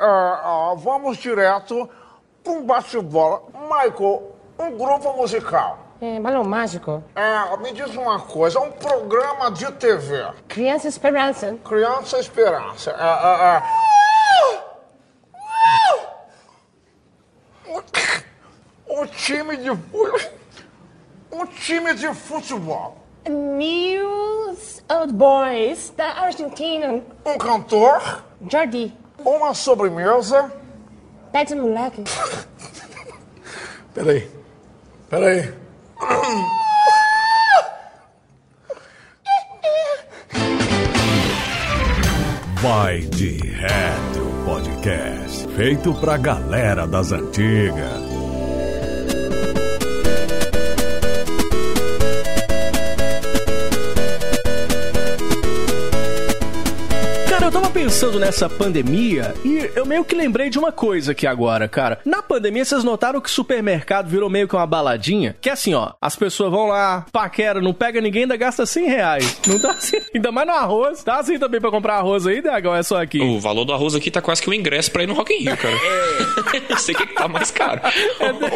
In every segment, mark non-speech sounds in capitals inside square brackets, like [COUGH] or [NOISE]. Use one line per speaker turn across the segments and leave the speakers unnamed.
é, vamos direto com bate-bola. Michael, um grupo musical.
É, balão mágico.
É, me diz uma coisa, um programa de TV.
Criança Esperança.
Criança Esperança. É, é, é. Um time de... Um time de futebol.
News Old Boys da Argentina.
Um cantor.
Jordi.
Uma sobremesa.
Pede moleque.
Peraí. Peraí.
Vai de Reto Podcast. Feito pra galera das antigas. Pensando nessa pandemia e eu meio que lembrei de uma coisa aqui agora, cara. Na pandemia, vocês notaram que o supermercado virou meio que uma baladinha? Que é assim, ó, as pessoas vão lá, paquera, não pega ninguém, ainda gasta 100 reais. Não tá assim, [LAUGHS] ainda mais no arroz. Tá assim também pra comprar arroz aí, DH, é só aqui?
O valor do arroz aqui tá quase que o ingresso pra ir no Rock in Rio, cara. É. [LAUGHS] sei que tá mais caro.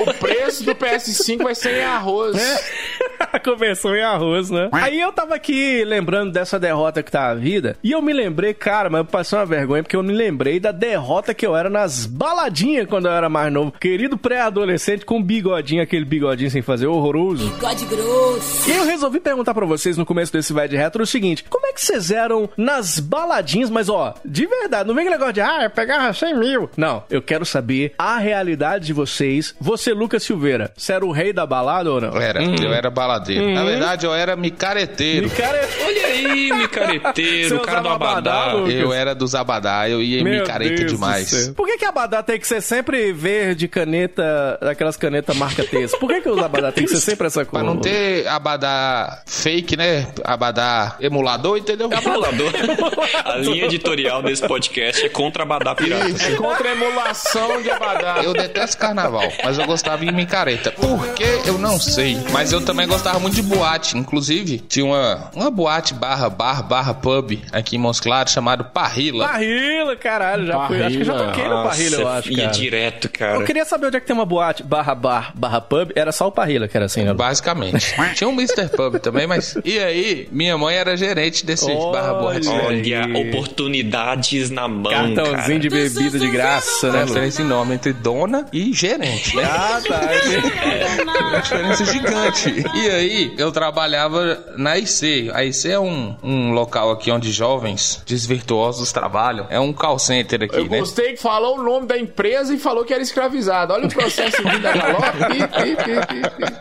o preço do PS5 vai ser em arroz.
É. [LAUGHS] A conversão em arroz, né? Aí eu tava aqui lembrando dessa derrota que tá a vida, e eu me lembrei, cara, mas passou uma vergonha porque eu me lembrei da derrota que eu era nas baladinhas quando eu era mais novo. Querido pré-adolescente com bigodinho, aquele bigodinho sem fazer, horroroso.
Bigode grosso.
E eu resolvi perguntar para vocês no começo desse Vai de Retro o seguinte: como é que vocês eram nas baladinhas? Mas ó, de verdade, não vem aquele negócio de, ah, eu pegava 100 mil. Não, eu quero saber a realidade de vocês. Você, Lucas Silveira, você era o rei da balada ou não?
Era, hum. eu era baladeiro. Hum. Na verdade, eu era micareteiro.
Micareteiro. Olha aí, micareteiro, [LAUGHS] o cara do abadá.
Eu era dos abadá, eu ia Meu micareta Deus demais.
Por que, que abadá tem que ser sempre verde, caneta, aquelas canetas marca texto? Por que, que os abadá tem que ser sempre essa cor?
Pra não ter abadá fake, né? Abadá emulador, entendeu?
Emulador. [LAUGHS] A linha editorial desse podcast é contra abadá pirata.
É contra a emulação de abadá.
Eu detesto carnaval, mas eu gostava de micareta. Por que? Eu não sei. Mas eu também gostava muito de boate. Inclusive, tinha uma, uma boate barra bar barra pub aqui em Montes Claros chamado Parrila.
Parrila, caralho, já fui. Acho que já toquei no Parrila, eu acho. Ia
direto, cara.
Eu queria saber onde é que tem uma boate barra bar barra pub. Era só o Parrila que era assim, né?
Basicamente. [LAUGHS] Tinha um Mr. Pub também, mas. E aí, minha mãe era gerente desses barra boate.
Olha, oportunidades na mão.
Cartãozinho
cara.
de bebida de graça, né?
Diferença em nome entre dona e gerente. Né?
Ah, tá. [LAUGHS]
É uma diferença gigante. E aí, eu trabalhava na IC. A IC é um, um local aqui onde jovens desvirtuosos trabalham. É um call center aqui,
eu
né?
Eu gostei que falou o nome da empresa e falou que era escravizado. Olha o processo vindo da galope.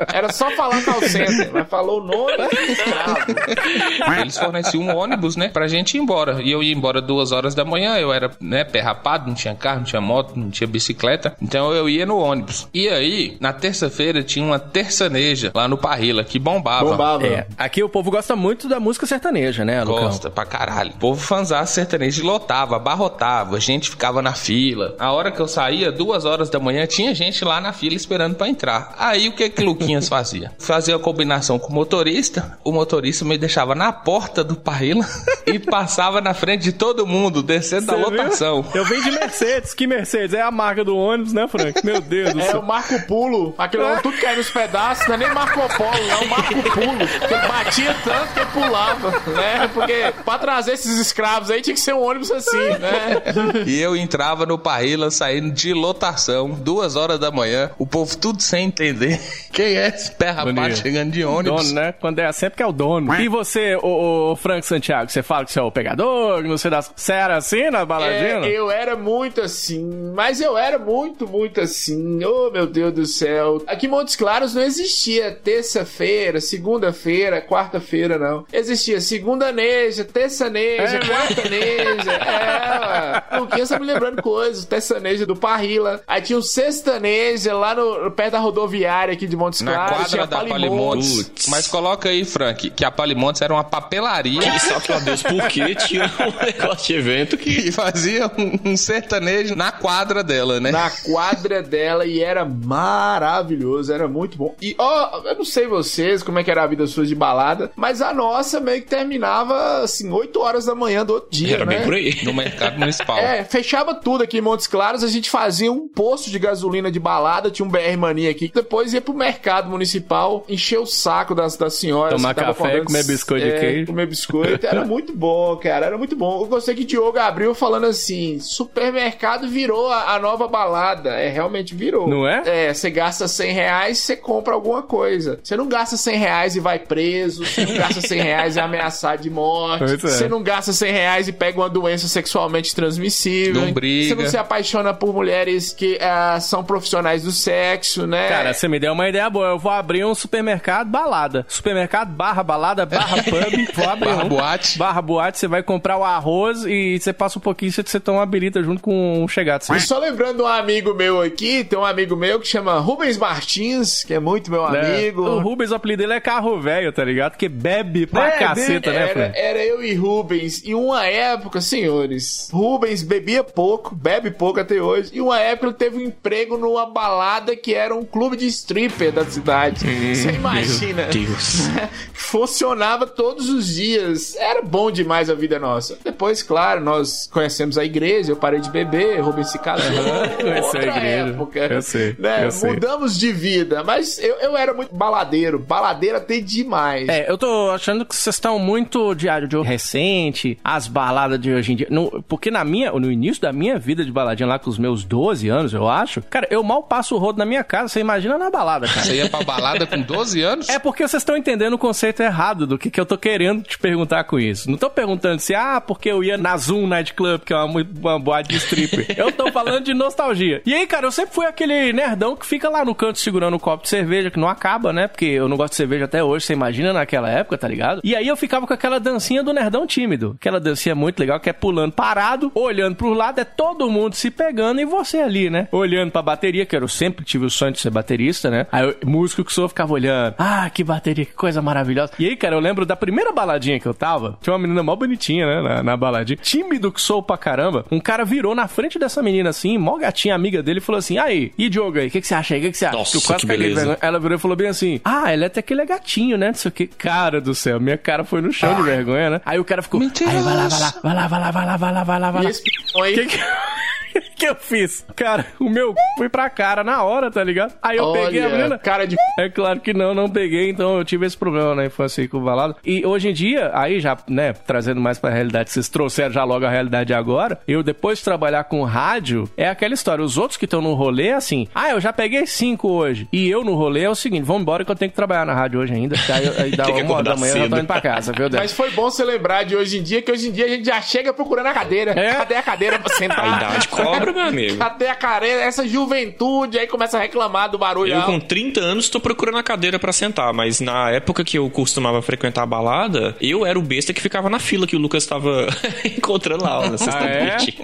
[LAUGHS] Era só falar call center, mas falou o nome escravo.
Eles forneciam um ônibus, né, pra gente ir embora. E eu ia embora duas horas da manhã, eu era, né, pé rapado, não tinha carro, não tinha moto, não tinha bicicleta. Então eu ia no ônibus. E aí, na terça-feira, tinha uma terçaneja lá no Parrila, que bombava.
Bombava. É. Aqui o povo gosta muito da música sertaneja, né,
Lucão? Gosta, pra caralho. O povo fanzasse sertanejo lotava, abarrotava, a gente ficava na fila. A hora que eu saía, duas horas da manhã, tinha gente lá na fila esperando para entrar. Aí o que que Luquinhas fazia? [LAUGHS] Fazia a combinação com o motorista, o motorista me deixava na porta do Parrila [LAUGHS] e passava na frente de todo mundo, descendo Cê da lotação.
Viu? Eu venho de Mercedes, que Mercedes? É a marca do ônibus, né, Frank? Meu Deus do
é, céu. É o Marco Pulo. Aquilo é. tudo cai nos pedaços, não é nem Marco Polo, não, é o Marco Pulo. Que batia tanto que pulava, né? Porque pra trazer esses escravos aí tinha que ser um ônibus assim, né?
e eu entrava no Parrila saindo de lotação, duas horas da manhã, o povo tudo sem entender [LAUGHS] quem é esse pé rapaz chegando de ônibus.
Dono, né? Quando é assim é porque é o dono. E você, o, o Frank Santiago, você fala que você é o pegador, que você dá... Você era assim na baladinha?
É, eu era muito assim, mas eu era muito, muito assim. Oh, meu Deus do céu. Aqui em Montes Claros não existia terça-feira, segunda-feira, quarta-feira, não. Existia segunda-neja, terça-neja, é. quarta-neja. É, Luquinhas tá me lembrando coisas. Terçaneja do Parrila. Aí tinha o sextaneja lá no, perto da rodoviária aqui de Montes
Na
Claros.
Na quadra da Palimontes. Mas coloca aí, Frank, que a Palimontes era uma papelaria.
E só que, Deus, por que tinha um [LAUGHS] negócio de evento que...
E fazia um, um sertanejo na quadra dela, né?
Na quadra dela e era maravilhoso, era muito bom. E, ó, oh, eu não sei vocês como é que era a vida sua de balada, mas a nossa meio que terminava, assim, 8 horas da manhã do outro dia,
era
né?
Bem por aí. [LAUGHS]
No mercado municipal.
É, fechava tudo aqui em Montes Claros, a gente fazia um posto de gasolina de balada, tinha um BR Mania aqui, depois ia pro mercado municipal, encher o saco das, das senhoras.
Tomar café,
comprando-
comer biscoito de
é,
queijo.
Comer biscoito, era [LAUGHS] muito bom, cara, era muito bom. Eu gostei que Diogo abriu falando assim, supermercado virou a, a nova balada, é, realmente virou.
Não é?
É, você gasta 100 reais, você compra alguma coisa. Você não gasta 100 reais e vai preso, você não gasta 100 reais e é ameaçado de morte,
é.
você não gasta 100 reais e pega uma doença sexualmente transmissível.
Não briga.
Você não se apaixona por mulheres que ah, são profissionais do sexo, né?
Cara, você me deu uma ideia boa. Eu vou abrir um supermercado balada. Supermercado barra balada barra [LAUGHS] pub. Vou abrir
Barra
um.
boate.
Barra boate. Você vai comprar o arroz e você passa um pouquinho você, você toma uma birita junto com um chegado.
E só lembrando um amigo meu aqui, tem um amigo meu que chama Rubens Martins, que é muito meu amigo.
O Rubens, o apelido dele é carro velho, tá ligado? Porque bebe pra
É,
caceta, né,
era,
Fran?
era eu e Rubens. E uma época, senhores, Rubens bebia pouco, bebe pouco até hoje. E uma época ele teve um emprego numa balada que era um clube de stripper da cidade. Você imagina?
Deus. [LAUGHS]
Funcionava todos os dias. Era bom demais a vida nossa. Depois, claro, nós conhecemos a igreja, eu parei de beber, Rubens se casou. [LAUGHS]
Conheceu a
Outra
igreja.
época.
Eu sei,
né?
eu sei.
Mudamos de vida, mas eu, eu era muito baladeiro. Baladeiro até demais.
É, eu tô achando que vocês estão muito diário de recente, as baladas de hoje em dia. Porque na minha, no início da minha vida de baladinha lá com os meus 12 anos, eu acho, cara, eu mal passo o rodo na minha casa, você imagina na balada, cara.
Você ia pra balada com 12 anos?
É porque vocês estão entendendo o conceito errado do que, que eu tô querendo te perguntar com isso. Não tô perguntando se, ah, porque eu ia na Zoom Night Club, que é uma, uma boate de stripper. eu tô falando de nostalgia. E aí, cara, eu sempre fui aquele nerdão que fica lá no canto segurando um copo de cerveja, que não acaba, né? Porque eu não gosto de cerveja até hoje, você imagina naquela época, tá ligado? E aí eu ficava com aquela dancinha do nerdão tímido. Aquela dancinha muito legal, que é pulando parado, olhando pro lado, é todo mundo se pegando e você ali, né? Olhando pra bateria, que eu sempre tive o sonho de ser baterista, né? Aí eu, músico que sou, ficava olhando. Ah, que bateria, que coisa maravilhosa. E aí, cara, eu lembro da primeira baladinha que eu tava, tinha uma menina mó bonitinha, né? Na, na baladinha. Tímido que sou pra caramba. Um cara virou na frente dessa menina assim, mó gatinha amiga dele, e falou assim: aí, e Diogo aí, o que, que você acha aí? O que, que você acha?
Nossa, que
de
beleza.
Ela virou e falou bem assim: Ah, ele até que ele é gatinho, né? Não sei o que. Cara do céu, minha cara foi no chão de vergonha, né? Aí o cara ficou. Aí vai lá, vai lá, vai lá, vai lá, vai lá, vai lá, vai lá, vai
E
lá.
esse p****, aí,
Que que... [LAUGHS] que eu fiz? Cara, o meu foi pra cara na hora, tá ligado? Aí eu peguei a
olha,
menina.
cara de
É claro que não, não peguei, então eu tive esse problema na infância aí com o. E hoje em dia, aí já, né, trazendo mais pra realidade, vocês trouxeram já logo a realidade agora, eu depois de trabalhar com rádio, é aquela história, os outros que estão no rolê, assim, ah, eu já peguei cinco hoje. E eu no rolê é o seguinte, vamos embora que eu tenho que trabalhar na rádio hoje ainda, que aí, aí dá [LAUGHS] uma hora da manhã eu já tô indo pra casa, viu, Deus?
Mas foi bom você lembrar de hoje em dia, que hoje em dia a gente já chega procurando a cadeira.
É?
Cadê a cadeira pra [LAUGHS] sentar?
A idade cobra, meu amigo.
Cadê a cadeira? Essa juventude aí começa a reclamar do barulho.
Eu
alto.
com 30 anos tô procurando a cadeira pra sentar, mas na época que eu costumava frequentar a balada, eu era o besta que ficava na fila que o Lucas tava [LAUGHS] encontrando lá na sexta-noite.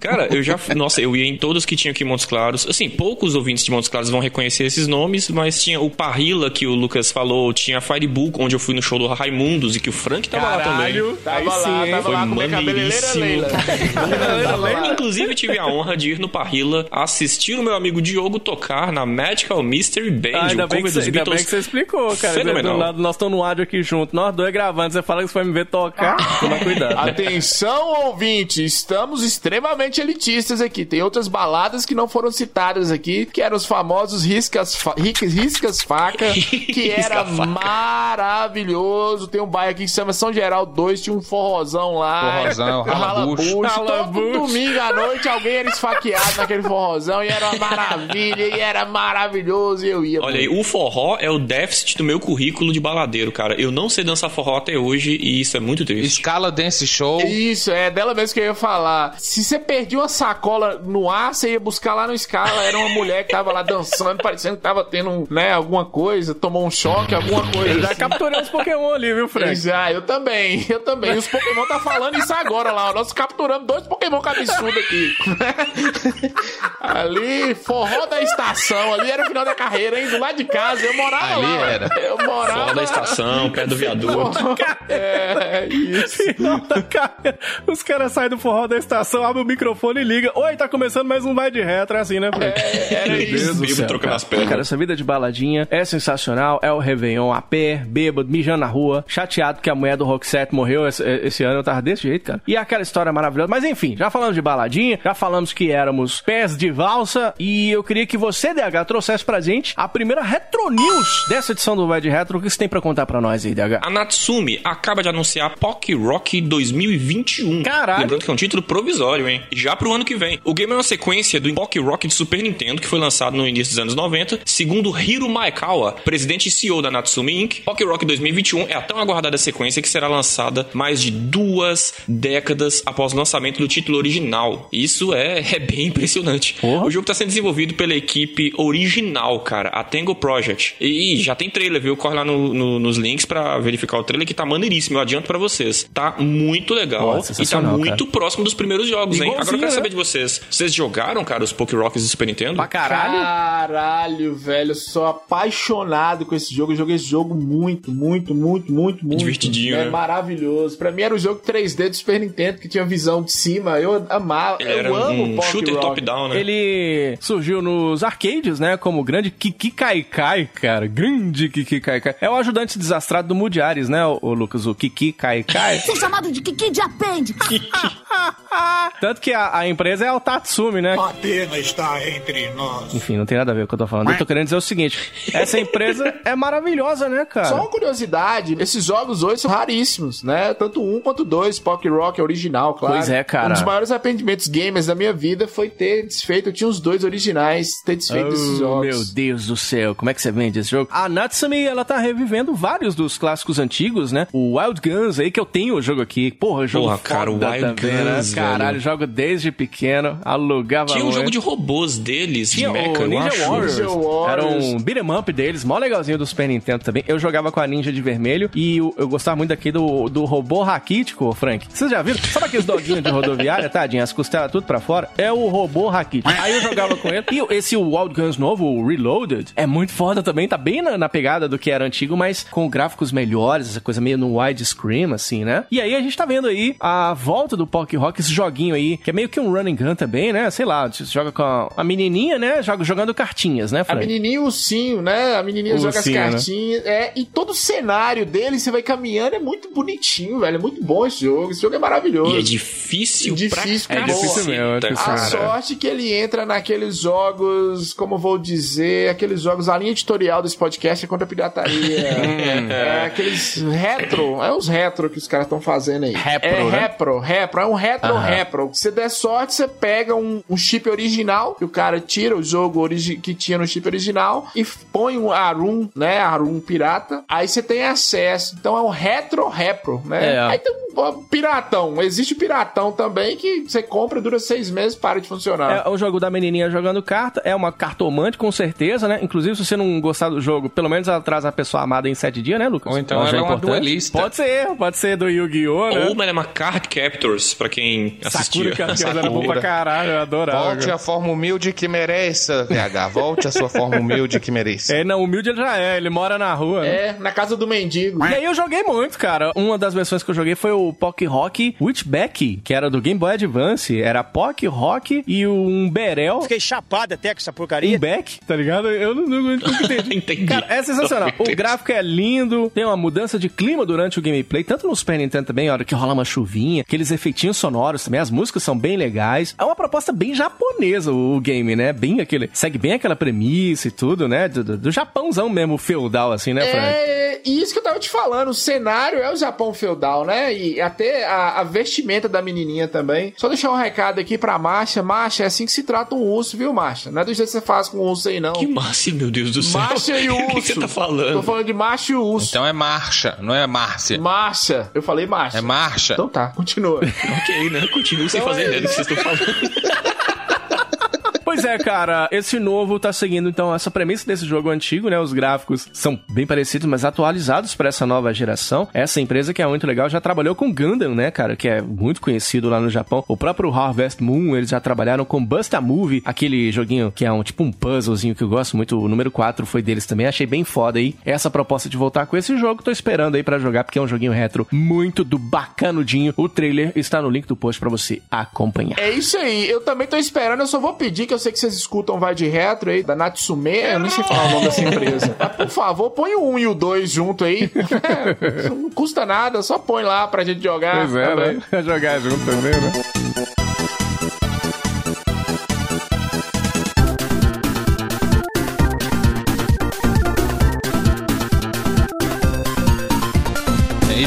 Cara, eu já, nossa, eu ia em todos que tinham aqui em Montes Claros. Assim, poucos ouvintes de Montes Claros vão reconhecer esses nomes, mas tinha o Parrilla que o Lucas falou, tinha a Firebull, onde eu fui no show do Raimundos e que o Frank tava lá também.
Caralho,
Tava
aí
lá,
sim,
tava
Foi
lá com minha cabeleireira
maneiríssimo.
Leila. Lá.
Inclusive, tive a honra de ir no Parrilla assistir o meu amigo Diogo tocar na Magical Mystery Band,
Ah, ainda,
o
bem
cover
que
dos
você, ainda bem
Beatles.
que você explicou, cara.
Fenomenal.
Lado, nós estamos no áudio aqui junto, nós dois gravando. Você fala que você vai me ver tocar. Toma cuidado.
Atenção, ouvinte, estamos extremamente elitistas aqui. Tem outras baladas que não foram citadas aqui, que eram os famosos riscas, fa riscas, riscas faca, [LAUGHS] que era
Risca-faca.
maravilhoso. Tem um bairro aqui que se chama São Geraldo 2, tinha um forrozão lá.
Forrozão, [LAUGHS] ralabucho.
Todo domingo à noite alguém era esfaqueado naquele forrozão e era uma maravilha, e era maravilhoso e eu ia.
Olha aí, o forró é o déficit do meu currículo de baladeiro, cara. Eu não sei dançar forró até hoje e isso é muito triste.
Escala Dance Show.
Isso, é dela mesmo que eu ia falar. Se você perdia uma sacola no ar, você ia buscar lá no escala. Era uma mulher que tava lá dançando, parecendo que tava tendo, né, alguma coisa, tomou um choque, alguma coisa.
Já
assim.
capturei uns Pokémon ali, viu, Frank?
Já, eu também, eu também. E os Pokémon tá falando isso agora lá. ó. Nós capturamos dois Pokémon cabeçudo aqui. Ali, forró da estação, ali era o final da carreira, hein? Do lado de casa, eu morava
Ali
lá.
era.
Eu morava
Fora da estação, perto do viaduto.
É, isso. [LAUGHS]
Final da carreira. Os caras saem do forró da estação, abrem o microfone e liga. Oi, tá começando mais um Vai de Retro, é assim, né, Frank?
Era
Meu
isso.
Céu,
trocando
cara.
as pernas.
Cara, essa vida de baladinha é sensacional. É o Réveillon a pé, bêbado, mijando na rua, chateado que a mulher do Rock 7 morreu esse, esse ano. Eu tava desse jeito, cara. E aquela história maravilhosa. Mas enfim, já falamos de baladinha, já falamos que éramos pés de valsa. E eu queria que você, DH, trouxesse pra gente a primeira Retro News dessa edição do Vai Retro. O que você tem pra contar pra nós aí, DH?
A Natsumi acaba de anunciar Pock Rock 2021.
Caralho.
Lembrando que é um título provisório, hein? Já pro ano que vem. O game é uma sequência do Pock Rock de Super Nintendo, que foi lançado no início dos anos 90. Segundo Hiro Maekawa, presidente e CEO da Natsumi Inc., Pock Rock 2021 é a tão aguardada sequência que será lançada mais de duas décadas após o lançamento do título original. Isso é, [LAUGHS] é bem impressionante.
Porra.
O jogo está sendo desenvolvido pela equipe original, cara, a Tango Project. E já tem trailer, viu? Corre lá no- no- nos links pra verificar o trailer, que tá maneiríssimo. Eu adianto pra vocês. Tá muito legal.
Pô,
e tá muito próximo dos primeiros jogos, hein? Agora eu quero
né?
saber de vocês. Vocês jogaram, cara, os Poké Rocks do Super Nintendo?
Pra caralho.
Caralho, velho, eu sou apaixonado com esse jogo. Eu joguei esse jogo muito, muito, muito, muito, muito.
divertidinho,
É
né?
maravilhoso. Pra mim era o jogo 3D do Super Nintendo que tinha visão de cima. Eu amava.
Ele
eu
era
amo
um shooter top-down, né?
Ele surgiu nos arcades, né? Como o grande Kiki Kaikai, cara. Grande Kiki Kaikai. É o ajudante desastrado do Mudiares, né, o, Lucas? O Kiki Kaikai.
Sou chamado de Kiki de apêndice. [LAUGHS]
Tanto que a, a empresa é o Tatsumi, né?
A pena está entre nós.
Enfim, não tem nada a ver com o que eu tô falando. Eu tô querendo dizer o seguinte: essa empresa [LAUGHS] é maravilhosa, né, cara?
Só uma curiosidade, esses jogos hoje são raríssimos, né? Tanto um quanto dois, Poké Rock original, claro.
Pois é, cara.
Um dos maiores arrependimentos gamers da minha vida foi ter desfeito, eu tinha os dois originais, ter desfeito esses
Oh,
jogos.
meu Deus do céu, como é que você vende esse jogo? A Natsumi, ela tá revivendo vários dos clássicos antigos, né? O Wild Guns aí, que eu tenho o jogo aqui. Porra, jogo
Porra, cara, o Wild
também, né?
Guns,
Caralho,
velho.
jogo desde pequeno, alugava
Tinha um jogo de robôs deles,
Tinha
de mecha,
o Ninja
acho.
Warriors.
Ninja Warriors.
Era um beat'em up deles, mó legalzinho do Super Nintendo também. Eu jogava com a Ninja de vermelho e eu, eu gostava muito aqui do, do robô raquítico, Frank. Vocês já viram? Sabe aqueles doguinhos de rodoviária, tadinho? As costelas tudo pra fora? É o robô raquítico. Aí eu jogava com ele. E esse Wild Guns novo, o Reloaded, é muito foda também. Tá bem na, na pegada do que era antigo, mas com gráficos melhores, essa coisa meio no widescreen, assim, né? E aí a gente tá vendo aí a volta do Poké Rock, esse joguinho aí, que é meio que um running gun também, né? Sei lá, você joga com a, a menininha, né? Joga, jogando cartinhas, né,
A
Frank?
menininha e o ursinho, né? A menininha
O
joga
ursinho, né?
as cartinhas. É, e todo o cenário dele, você vai caminhando, é muito bonitinho, velho. É muito bom esse jogo. Esse jogo é maravilhoso.
E é difícil,
Difícil
pra
É difícil mesmo, é difícil
A
Cara.
sorte que ele entra naqueles jogos, como vou dizer, aqueles jogos, a linha editorial desse podcast é contra a pirataria. [LAUGHS] é, aqueles retro, é os retro que os caras estão fazendo aí.
Repro,
é
né?
repro, repro, é um retro, repro. Se der sorte, você pega um, um chip original, que o cara tira o jogo que tinha no chip original e põe um Arum, né, Arum pirata, aí você tem acesso. Então é um retro, repro, né?
É.
Aí tem um piratão, existe o piratão também que você compra, dura seis meses, para de funcionar.
É o jogo da menininha jogando carta, é uma cartomante com certeza, né? Inclusive, se você não gostar do jogo, pelo menos ela traz a pessoa amada em sete dias, né, Lucas?
Ou então ela é uma
importante.
duelista.
Pode ser, pode ser do Yu-Gi-Oh, né?
Ou ela é uma Card Captors, pra quem assistia.
Sakura Card era bom pra caralho, eu adorava.
Volte à forma humilde que mereça, VH. Volte à sua forma humilde que mereça.
É, não, humilde ele já é, ele mora na rua. né?
É, na casa do mendigo.
E aí eu joguei muito, cara. Uma das versões que eu joguei foi o Pock Rock Witchback, que era do Game Boy Advance. Era Pock Rock e um Berel.
Fiquei chapado até com essa
Um
porcaria.
back, tá ligado? Eu não, não, nunca [LAUGHS] entendi.
Entendi.
Cara, é sensacional.
Não
O gráfico é lindo, tem uma mudança de clima durante o gameplay, tanto no Super Nintendo também, a hora que rola uma chuvinha, aqueles efeitinhos sonoros também, as músicas são bem legais. É uma proposta bem japonesa o game, né? Bem aquele. Segue bem aquela premissa e tudo, né? Do, do, do Japãozão mesmo, feudal, assim, né, Frank?
É, e isso que eu tava te falando, o cenário é o Japão feudal, né? E até a, a vestimenta da menininha também. Só deixar um recado aqui pra Marcha. Marcha, é assim que se trata um urso, viu, Marcha? Não é do jeito que você faz com o urso aí, não.
Que massa, meu Deus do céu.
Marcha e urso. [LAUGHS]
O que você tá
Tô
falando?
falando de macho e urso.
Então é marcha, não é Márcia.
Marcha. Eu falei marcha.
É marcha.
Então tá, continua. [LAUGHS]
ok, né? Continue sem
Então
fazer
é
ideia do que vocês estão falando. [LAUGHS]
Pois é, cara, esse novo tá seguindo então essa premissa desse jogo antigo, né? Os gráficos são bem parecidos, mas atualizados para essa nova geração. Essa empresa que é muito legal já trabalhou com Gundam, né, cara, que é muito conhecido lá no Japão. O próprio Harvest Moon, eles já trabalharam com Busta Movie, aquele joguinho que é um tipo um puzzlezinho que eu gosto muito. O número 4 foi deles também, achei bem foda aí. Essa proposta de voltar com esse jogo, tô esperando aí para jogar porque é um joguinho retro muito do bacanudinho. O trailer está no link do post para você acompanhar.
É isso aí, eu também tô esperando, eu só vou pedir que eu sei que vocês escutam Vai de Retro aí, da Natsume, eu nem sei falar o nome dessa empresa. Mas, por favor, põe o 1 e o 2 junto aí. [LAUGHS] Não custa nada, só põe lá pra gente jogar.
Pois é,
também.
né? [LAUGHS] Jogar junto também, né?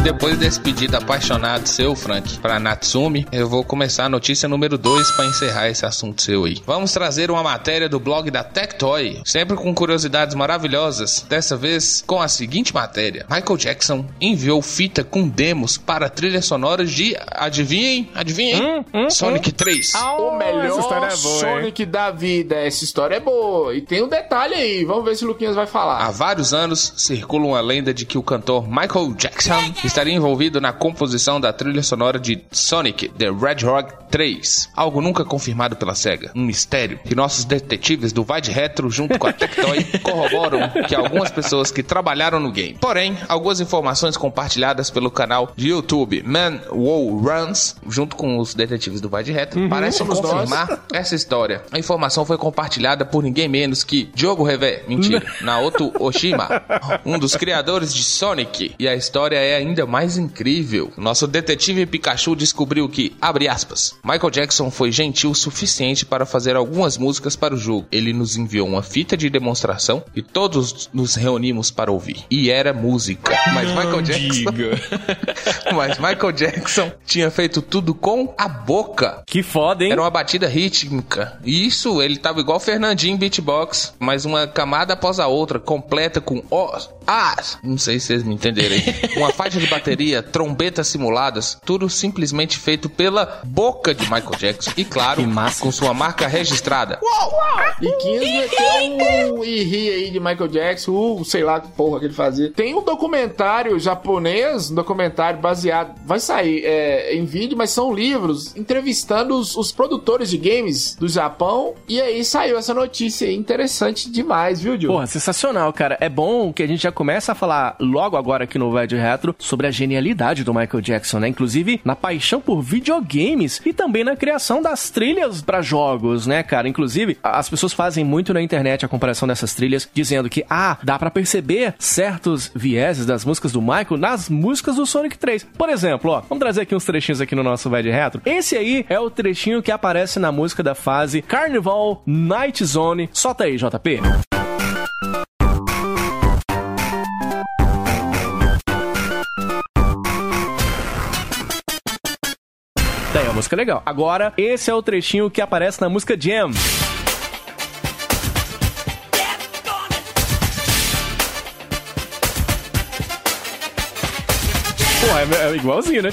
Depois desse pedido apaixonado seu, Frank, pra Natsumi, eu vou começar a notícia número 2 pra encerrar esse assunto seu aí. Vamos trazer uma matéria do blog da Tectoy, sempre com curiosidades maravilhosas, dessa vez com a seguinte matéria. Michael Jackson enviou fita com demos para trilhas sonoras de, adivinhem, adivinhem, Sonic 3.
O melhor
essa história é boa,
Sonic da vida. Essa história é boa. E tem um detalhe aí. Vamos ver se o Luquinhas vai falar.
Há vários anos circula uma lenda de que o cantor Michael Jackson estaria envolvido na composição da trilha sonora de Sonic the Hedgehog 3. Algo nunca confirmado pela SEGA. Um mistério que nossos detetives do Vai de Retro, junto com a Tectoy, [LAUGHS] corroboram que algumas pessoas que trabalharam no game. Porém, algumas informações compartilhadas pelo canal de YouTube Man Wow Runs, junto com os detetives do Vai de Retro, parecem
somos nós.
confirmar essa história. A informação foi compartilhada por ninguém menos que Diogo Revé, mentira, [LAUGHS] Naoto Oshima, um dos criadores de Sonic. E a história é ainda mais incrível. Nosso detetive Pikachu descobriu que, abre aspas, Michael Jackson foi gentil o suficiente para fazer algumas músicas para o jogo. Ele nos enviou uma fita de demonstração e todos nos reunimos para ouvir. E era música. Mas Michael Jackson. [LAUGHS] Mas Michael Jackson tinha feito tudo com a boca.
Que foda, hein?
Era uma batida rítmica. E isso, ele tava igual Fernandinho Beatbox, mas uma camada após a outra, completa com os, as. Não sei se vocês me entenderem. [LAUGHS] uma faixa de bateria, trombetas simuladas, tudo simplesmente feito pela boca de Michael Jackson. E claro, [LAUGHS] com sua marca registrada.
E 15 meteu um e aí de Michael Jackson, uh, sei lá que porra que ele fazia. Tem um documentário japonês, um documentário baseado, vai sair é, em vídeo, mas são livros, entrevistando os, os produtores de games do Japão. E aí saiu essa notícia aí, interessante demais, viu, Diogo?
Porra, sensacional, cara. É bom que a gente já começa a falar logo agora aqui no Vai de Retro sobre a genialidade do Michael Jackson, né? Inclusive na paixão por videogames e também na criação das trilhas pra jogos, né, cara? Inclusive, as pessoas fazem muito na internet a comparação dessas trilhas, dizendo que, ah, dá pra perceber certos vieses das músicas do Michael nas músicas do Sonic 3. Por exemplo, ó, vamos trazer aqui uns trechinhos aqui no nosso Vai de Retro. Esse aí é o trechinho que aparece na música da fase Carnival Night Zone. Solta aí, JP. Música é legal. Agora, esse é o trechinho que aparece na música Jam. Pô, é, é igualzinho, né?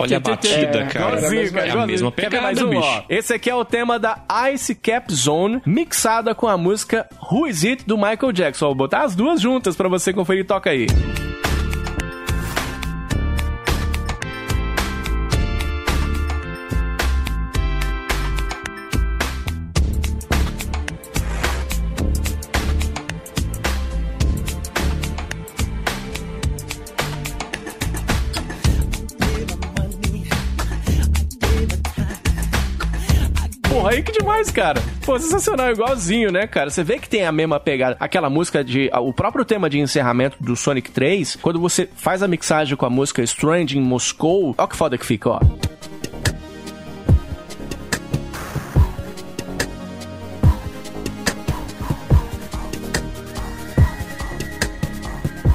Olha a batida, cara.
Igualzinho.
É a mesma pegada,
mais um,
bicho.
Esse aqui é o tema da Ice Cap Zone, mixada com a música Who Is It do Michael Jackson. Vou botar as duas juntas pra você conferir. Toca aí. Porra, aí que demais, cara. Pô, sensacional, igualzinho, né, cara? Você vê que tem a mesma pegada. Aquela música de. O próprio tema de encerramento do Sonic 3, quando você faz a mixagem com a música Strange in Moscow, ó que foda que fica, ó.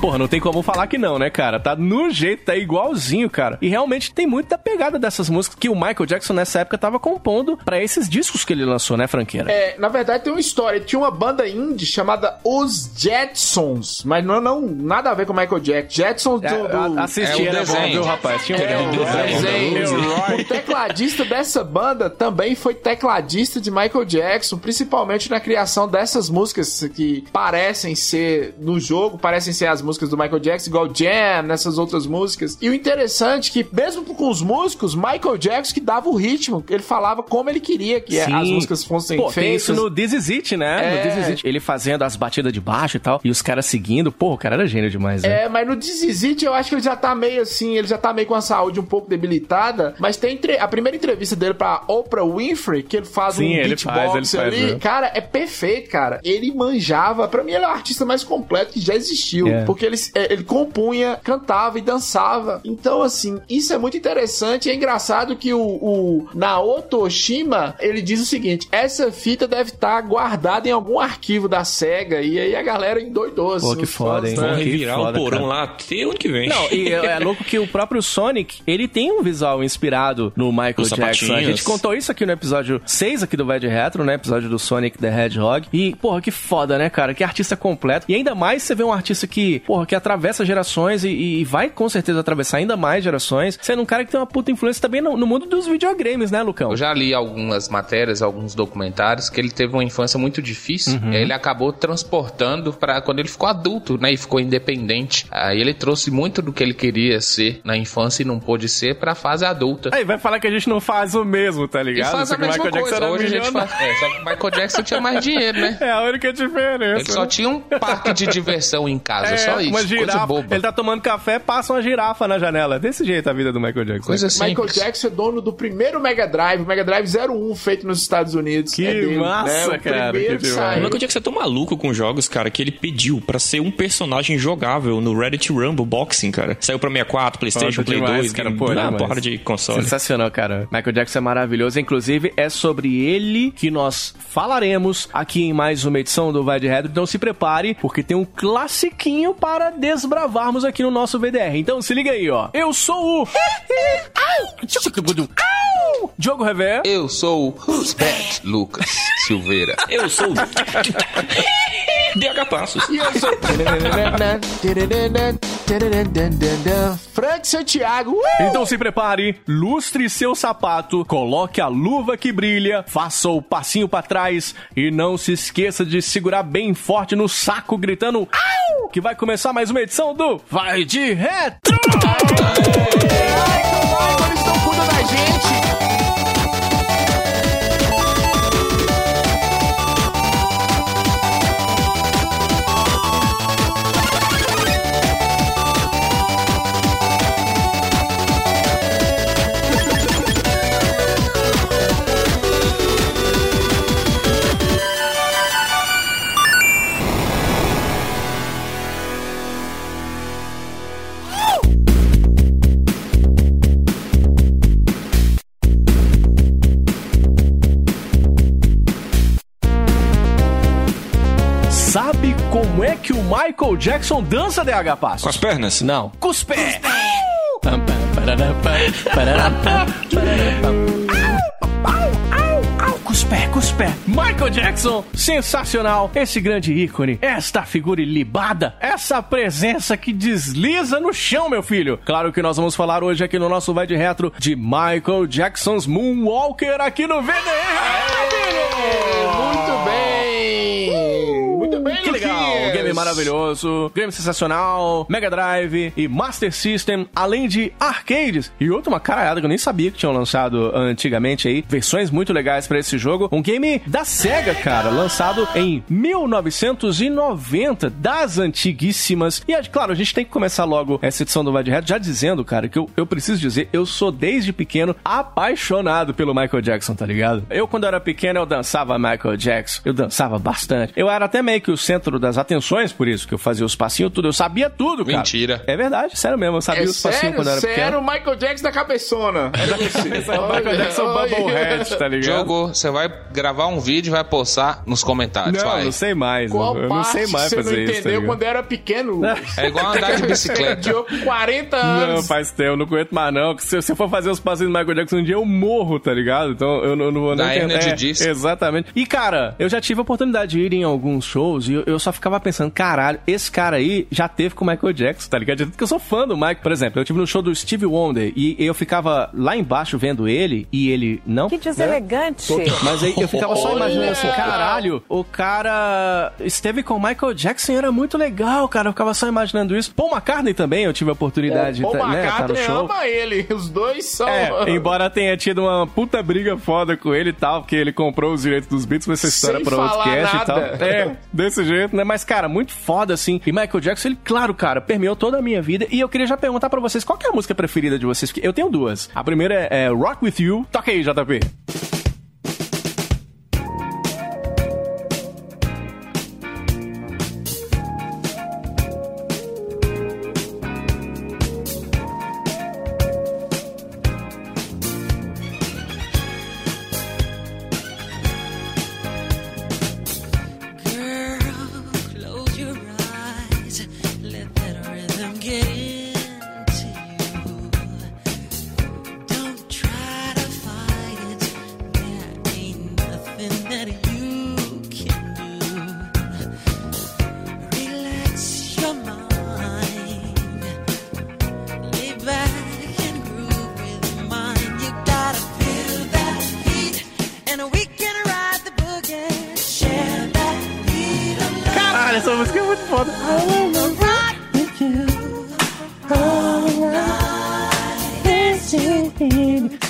Porra, não tem como falar que não, né, cara? Tá no jeito, tá igualzinho, cara. E realmente tem muito da pegada dessas músicas que o Michael Jackson nessa época tava compondo pra esses discos que ele lançou, né, franqueira?
É, na verdade tem uma história. Tinha uma banda indie chamada Os Jetsons, mas não, não nada a ver com o Michael Jackson. Jetsons do.
É,
do...
a- assisti,
é o
era bom,
desenho.
viu, rapaz? Tinha um
É,
desenho.
O tecladista dessa banda também foi tecladista de Michael Jackson, principalmente na criação dessas músicas que parecem ser no jogo, parecem ser as músicas do Michael Jackson, igual Jam, nessas outras músicas. E o interessante é que, mesmo com os músicos, Michael Jackson que dava o ritmo, ele falava como ele queria que
Sim.
as músicas fossem
Pô, tem
feitas.
isso no This Is It, né?
É.
No This Is It. Ele fazendo as batidas de baixo e tal, e os caras seguindo. Pô, o cara era gênio demais, né?
É, mas no Dizizit eu acho que ele já tá meio assim, ele já tá meio com a saúde um pouco debilitada, mas tem entre- a primeira entrevista dele pra Oprah Winfrey, que ele faz
Sim,
um
ele
beatbox
faz, ele faz,
ali,
né?
cara, é perfeito, cara. Ele manjava, pra mim ele é o artista mais completo que já existiu,
É.
porque ele, é, ele compunha, cantava e dançava. Então, assim, isso é muito interessante, é engraçado que o, o Naoto Oshima, ele diz o seguinte, essa fita deve estar guardada em algum arquivo da SEGA, e aí a galera endoidou, assim,
Pô, que foda,
fãs,
hein?
né?
Vão revirar o porão
cara.
lá até ano que vem.
Não, e é, é louco que o próprio Sonic, ele tem um visual inspirado no Michael
Os
Jackson. A
sapatinhos.
gente contou isso aqui no episódio 6 aqui do de Retro, né? Episódio do Sonic the Hedgehog. E, porra, que foda, né, cara? Que artista completo. E ainda mais você vê um artista que, porra, que atravessa gerações e, e vai com certeza atravessar ainda mais gerações. Sendo um cara que tem uma puta influência também no, no mundo dos videogames, né, Lucão?
Eu já li algumas matérias, alguns documentários, que ele teve uma infância muito difícil.
Uhum.
E aí ele acabou transportando pra quando ele ficou adulto, né? E ficou independente. Aí ele trouxe muito do que ele queria ser na infância e não pôde ser pra fase adulta.
Aí vai falar que a gente não faz o mesmo, tá
E
ligado?
faz
Só
a
que o
mesma
Michael Jackson
coisa. Hoje a gente faz. É, só que o Michael Jackson tinha mais dinheiro, né? [LAUGHS]
É a única diferença.
Ele só
né?
tinha um parque de diversão em casa,
É,
só isso.
Uma
Coisa
girafa.
boba.
Ele tá tomando café, passa uma girafa na janela. Desse jeito a vida do Michael Jackson.
Coisa
Michael. Jackson é dono do primeiro Mega Drive, o Mega Drive 01, feito nos Estados Unidos.
Que
é dele,
massa,
né? O
cara, que.
O Michael Jackson é tão maluco com jogos, cara, que ele pediu pra ser um personagem jogável no Reddit Rumble Boxing, cara. Saiu pra 64, Playstation, Play
demais,
2,
cara,
cara,
pô,
uma porra de console.
Sensacional, cara. Michael Jackson é maravilhoso. Inclusive, é sobre ele que nós falaremos aqui em mais uma edição do Vai de Retro. Então se prepare, porque tem um classiquinho para desbravarmos aqui no nosso VDR. Então se liga aí, ó. Eu sou o... [LAUGHS] Diogo Rever.
Eu sou o Who's That? Lucas Silveira.
Eu sou o... [LAUGHS] DH Passos.
E eu sou... [LAUGHS] Frank Santiago. Uh!
Então se prepare, lustre seu sapato, coloque a luva que brilha, faça o passinho pra trás e não se esqueça de segurar bem forte no saco gritando Au! Que vai começar mais uma edição do Vai de Retro!
Ai, Michael, eles não cuidam da gente.
Michael Jackson dança DH Passos?
Com as pernas?
Não. Com os pés. Os pés. Michael Jackson, sensacional. Esse grande ícone, esta figura ilibada, essa presença que desliza no chão, meu filho. Claro que nós vamos falar hoje aqui no nosso Vai de Retro de Michael Jackson's Moonwalker aqui no VDR.
Muito bem. Muito bem,
Que legal!
Luquinhas.
Game maravilhoso, game sensacional, Mega Drive e Master System, além de arcades e outra uma caralhada que eu nem sabia que tinham lançado antigamente aí, versões muito legais pra esse jogo. Um game da Sega, cara, lançado em 1990, das antiguíssimas. E claro, a gente tem que começar logo essa edição do Vai de Reto já dizendo, cara, que eu, eu preciso dizer, eu sou desde pequeno apaixonado pelo Michael Jackson, tá ligado? Eu, quando era pequeno, eu dançava Michael Jackson, eu dançava bastante. Eu era até meio que o centro das atenções, por por isso, que eu fazia os passinhos tudo. Eu sabia tudo, cara.
Mentira.
É verdade, sério mesmo. Eu sabia
É
os passinhos quando eu era
sério,
pequeno.
o Michael Jackson da cabeçona. [LAUGHS] É você.
Michael Jackson Bubblehead, tá ligado?
Jogou, você vai gravar um vídeo e vai postar nos comentários.
Não,
vai.
não sei mais.
Qual
eu não sei mais
você
fazer
não
isso. tá
entendeu
ligado?
quando era pequeno? [LAUGHS]
É igual andar de bicicleta.
Diogo com 40
Não,
anos.
faz tempo, não aguento mais não. Se eu for fazer os passinhos do Michael Jackson um dia, eu morro, tá ligado? Então eu não, eu não vou nem
Da Energy
é. Exatamente. E cara, eu já tive a oportunidade de ir em alguns shows e eu, eu só ficava pensando, caralho, esse cara aí já teve com o Michael Jackson, tá ligado? De tanto que eu sou fã do Mike. Por exemplo, eu tive no show do Stevie Wonder e eu ficava lá embaixo vendo ele e ele não.
Que deselegante.
Mas aí eu ficava só imaginando assim, caralho, o cara esteve com o Michael Jackson e era muito legal, cara. Eu ficava só imaginando isso. Paul McCartney também, eu tive a oportunidade
Paul
de tá, né, tá no
McCartney ama ele. Os dois são...
É, embora tenha tido uma puta briga foda com ele e tal, porque ele comprou os direitos dos beats, mas essa história
Sem
pra outro cast e tal.
nada.
É, desse jeito, né? Mas, cara, muito foda, assim. E Michael Jackson, ele, claro, cara, permeou toda a minha vida. E eu queria já perguntar pra vocês, qual é a música preferida de vocês? Porque eu tenho duas. A primeira é, é Rock With You. Toca aí, JP.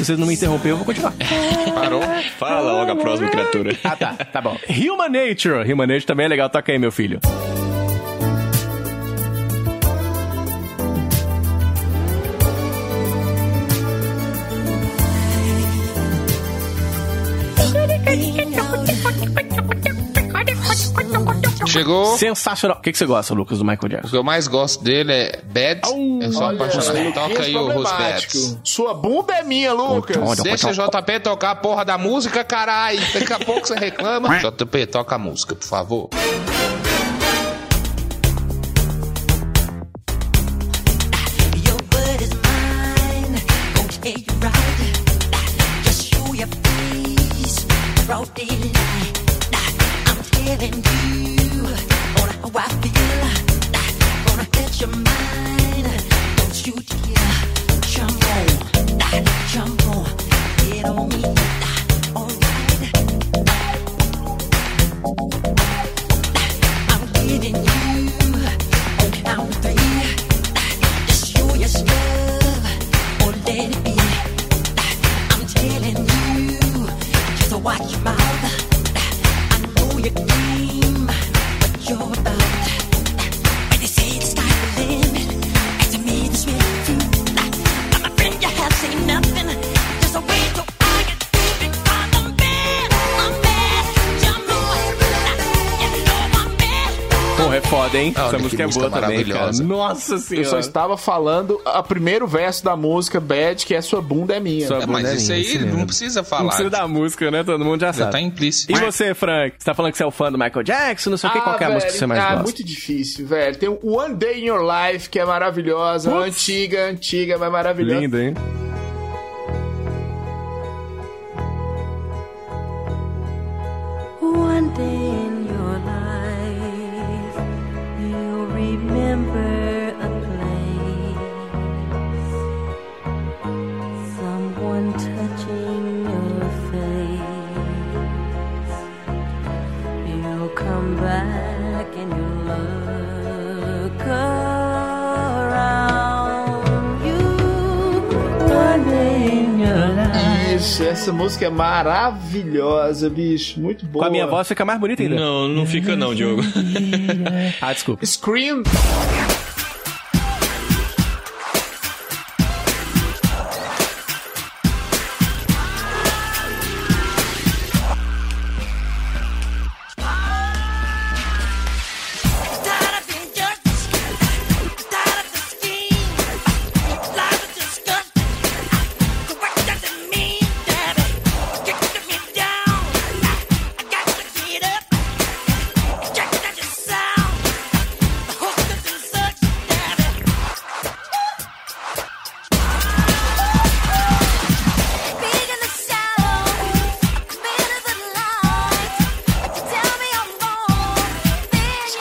Se vocês não me interromperem, eu vou continuar. [LAUGHS]
Parou? Fala logo a próxima criatura.
Ah, tá, tá bom. Human Nature. Human Nature também é legal. Toca aí, meu filho.
Chegou.
Sensacional. O que, que você gosta, Lucas, do Michael
O
Jackson?
que eu mais gosto dele é Bad. eu sou
Olha,
apaixonado. Toca aí o. Bad.
Sua bunda é minha, Lucas.
Olha,
Deixa o JP tocar a porra da música, carai. Daqui a pouco você reclama. [LAUGHS] JP, toca a música, por favor. Olha
Essa música é
música
boa também, cara.
maravilhosa.
Nossa
Eu só
senhora.
estava falando a primeiro verso da música Bad, que é Sua Bunda é Minha.
Sua
É,
bunda
mas
é
isso
minha,
aí
mesmo.
não precisa
Não
falar.
precisa da música, né? Todo mundo já
Já
sabe.
tá implícito.
E você, Frank? Você tá falando que você é o fã do Michael Jackson, não sei o que, qual é a música que você mais
ah,
gosta?
muito difícil, velho. Tem o One Day in Your Life, que é maravilhosa.
Putz.
Antiga, antiga, mas maravilhosa.
Lindo, hein?
One day
Isso, essa música é maravilhosa, bicho. Muito boa.
Com a minha voz fica mais bonita ainda.
Não, não fica não, Diogo. [LAUGHS]
Ah, desculpa.
Scream.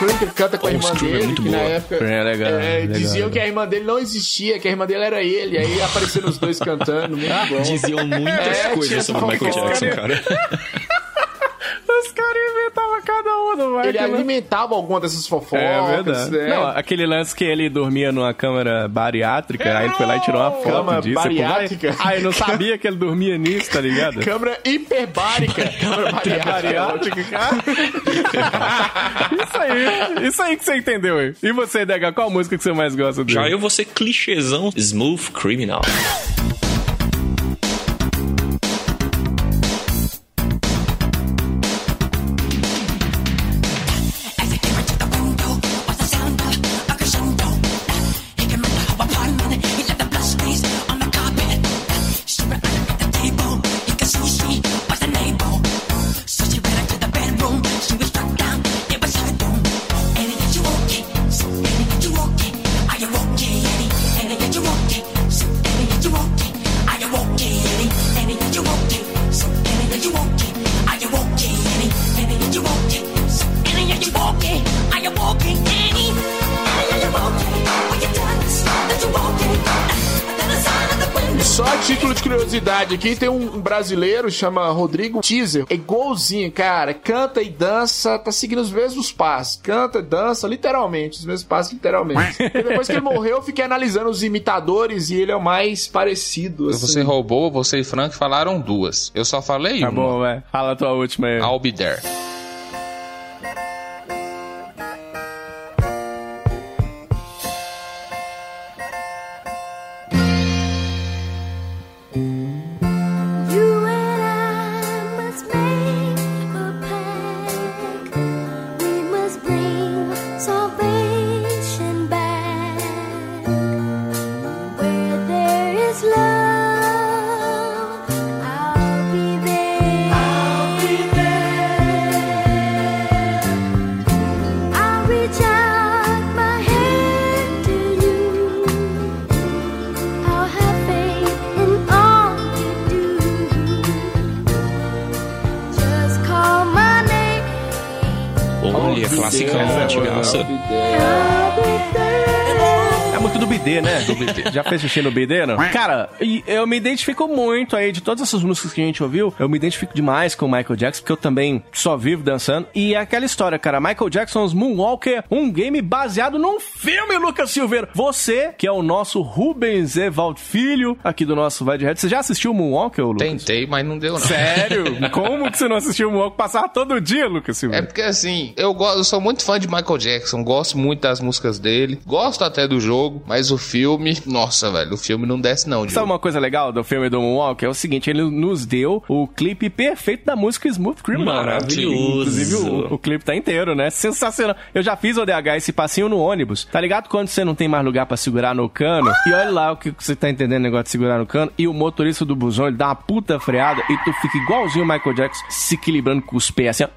Cream, que ele canta com a irmã
Cream é
dele,
muito
que na
boa.
época
Cream é legal,
é,
legal,
diziam
legal.
que a irmã dele não existia, que a irmã dele era ele, aí apareceram os dois cantando, muito bom.
Diziam muitas
É,
coisas sobre o Michael. Jackson, cara.
Cada um Michael.
Ele
né?
alimentava alguma dessas fofocas.
É verdade.
né?
Não, aquele lance que ele dormia numa câmara bariátrica, aí ele foi lá e tirou uma foto
Cama
disso.
bariátrica?
Ah, eu não sabia que ele dormia nisso, tá ligado?
Câmara hiperbárica. [LAUGHS] Câmara bariátrica.
Bariátrica, cara. isso aí, isso aí que você entendeu aí. E você, Dega, qual música que você mais gosta dele?
Já eu vou ser clichêzão Smooth Criminal.
Aqui, tem um brasileiro, chama Rodrigo Teaser. É igualzinho, cara. Canta e dança, tá seguindo os mesmos passos. Canta e dança, literalmente, os mesmos passos, literalmente. [LAUGHS] e depois que ele morreu, eu fiquei analisando os imitadores e ele é o mais parecido. Assim.
Você roubou, você e Frank falaram duas. Eu só falei
Tá
uma.
bom, vai. Fala a tua última aí.
I'll be there.
Já fez xixi no BD, não? Cara, eu me identifico muito aí de todas essas músicas que a gente ouviu. Eu me identifico demais com o Michael Jackson, porque eu também só vivo dançando. E é aquela história, cara. Michael Jackson's Moonwalker, um game baseado num filme, Lucas Silveira. Você, que é o nosso Rubens Evald Filho, aqui do nosso Vai de Red, você já assistiu o Moonwalker, Lucas?
Tentei, mas não deu não.
Sério? Como que você não assistiu o Moonwalker? Passava todo dia, Lucas
É
Silveira.
porque assim, eu, gosto, eu sou muito fã de Michael Jackson, gosto muito das músicas dele, gosto até do jogo, mas o filme, nossa, velho, o filme não desce não,
Sabe
Diogo.
uma coisa legal do filme do Moonwalker? É o seguinte, ele nos deu o clipe perfeito da música Smooth Criminal. né?
Maravilhoso.
Inclusive, o, o clipe tá inteiro, né? Sensacional. Eu já fiz o DH, esse passinho no ônibus. Tá ligado? Quando você não tem mais lugar pra segurar no cano, e olha lá o que você tá entendendo, negócio de segurar no cano, e o motorista do busão, ele dá uma puta freada, e tu fica igualzinho o Michael Jackson, se equilibrando com os pés, assim, ó.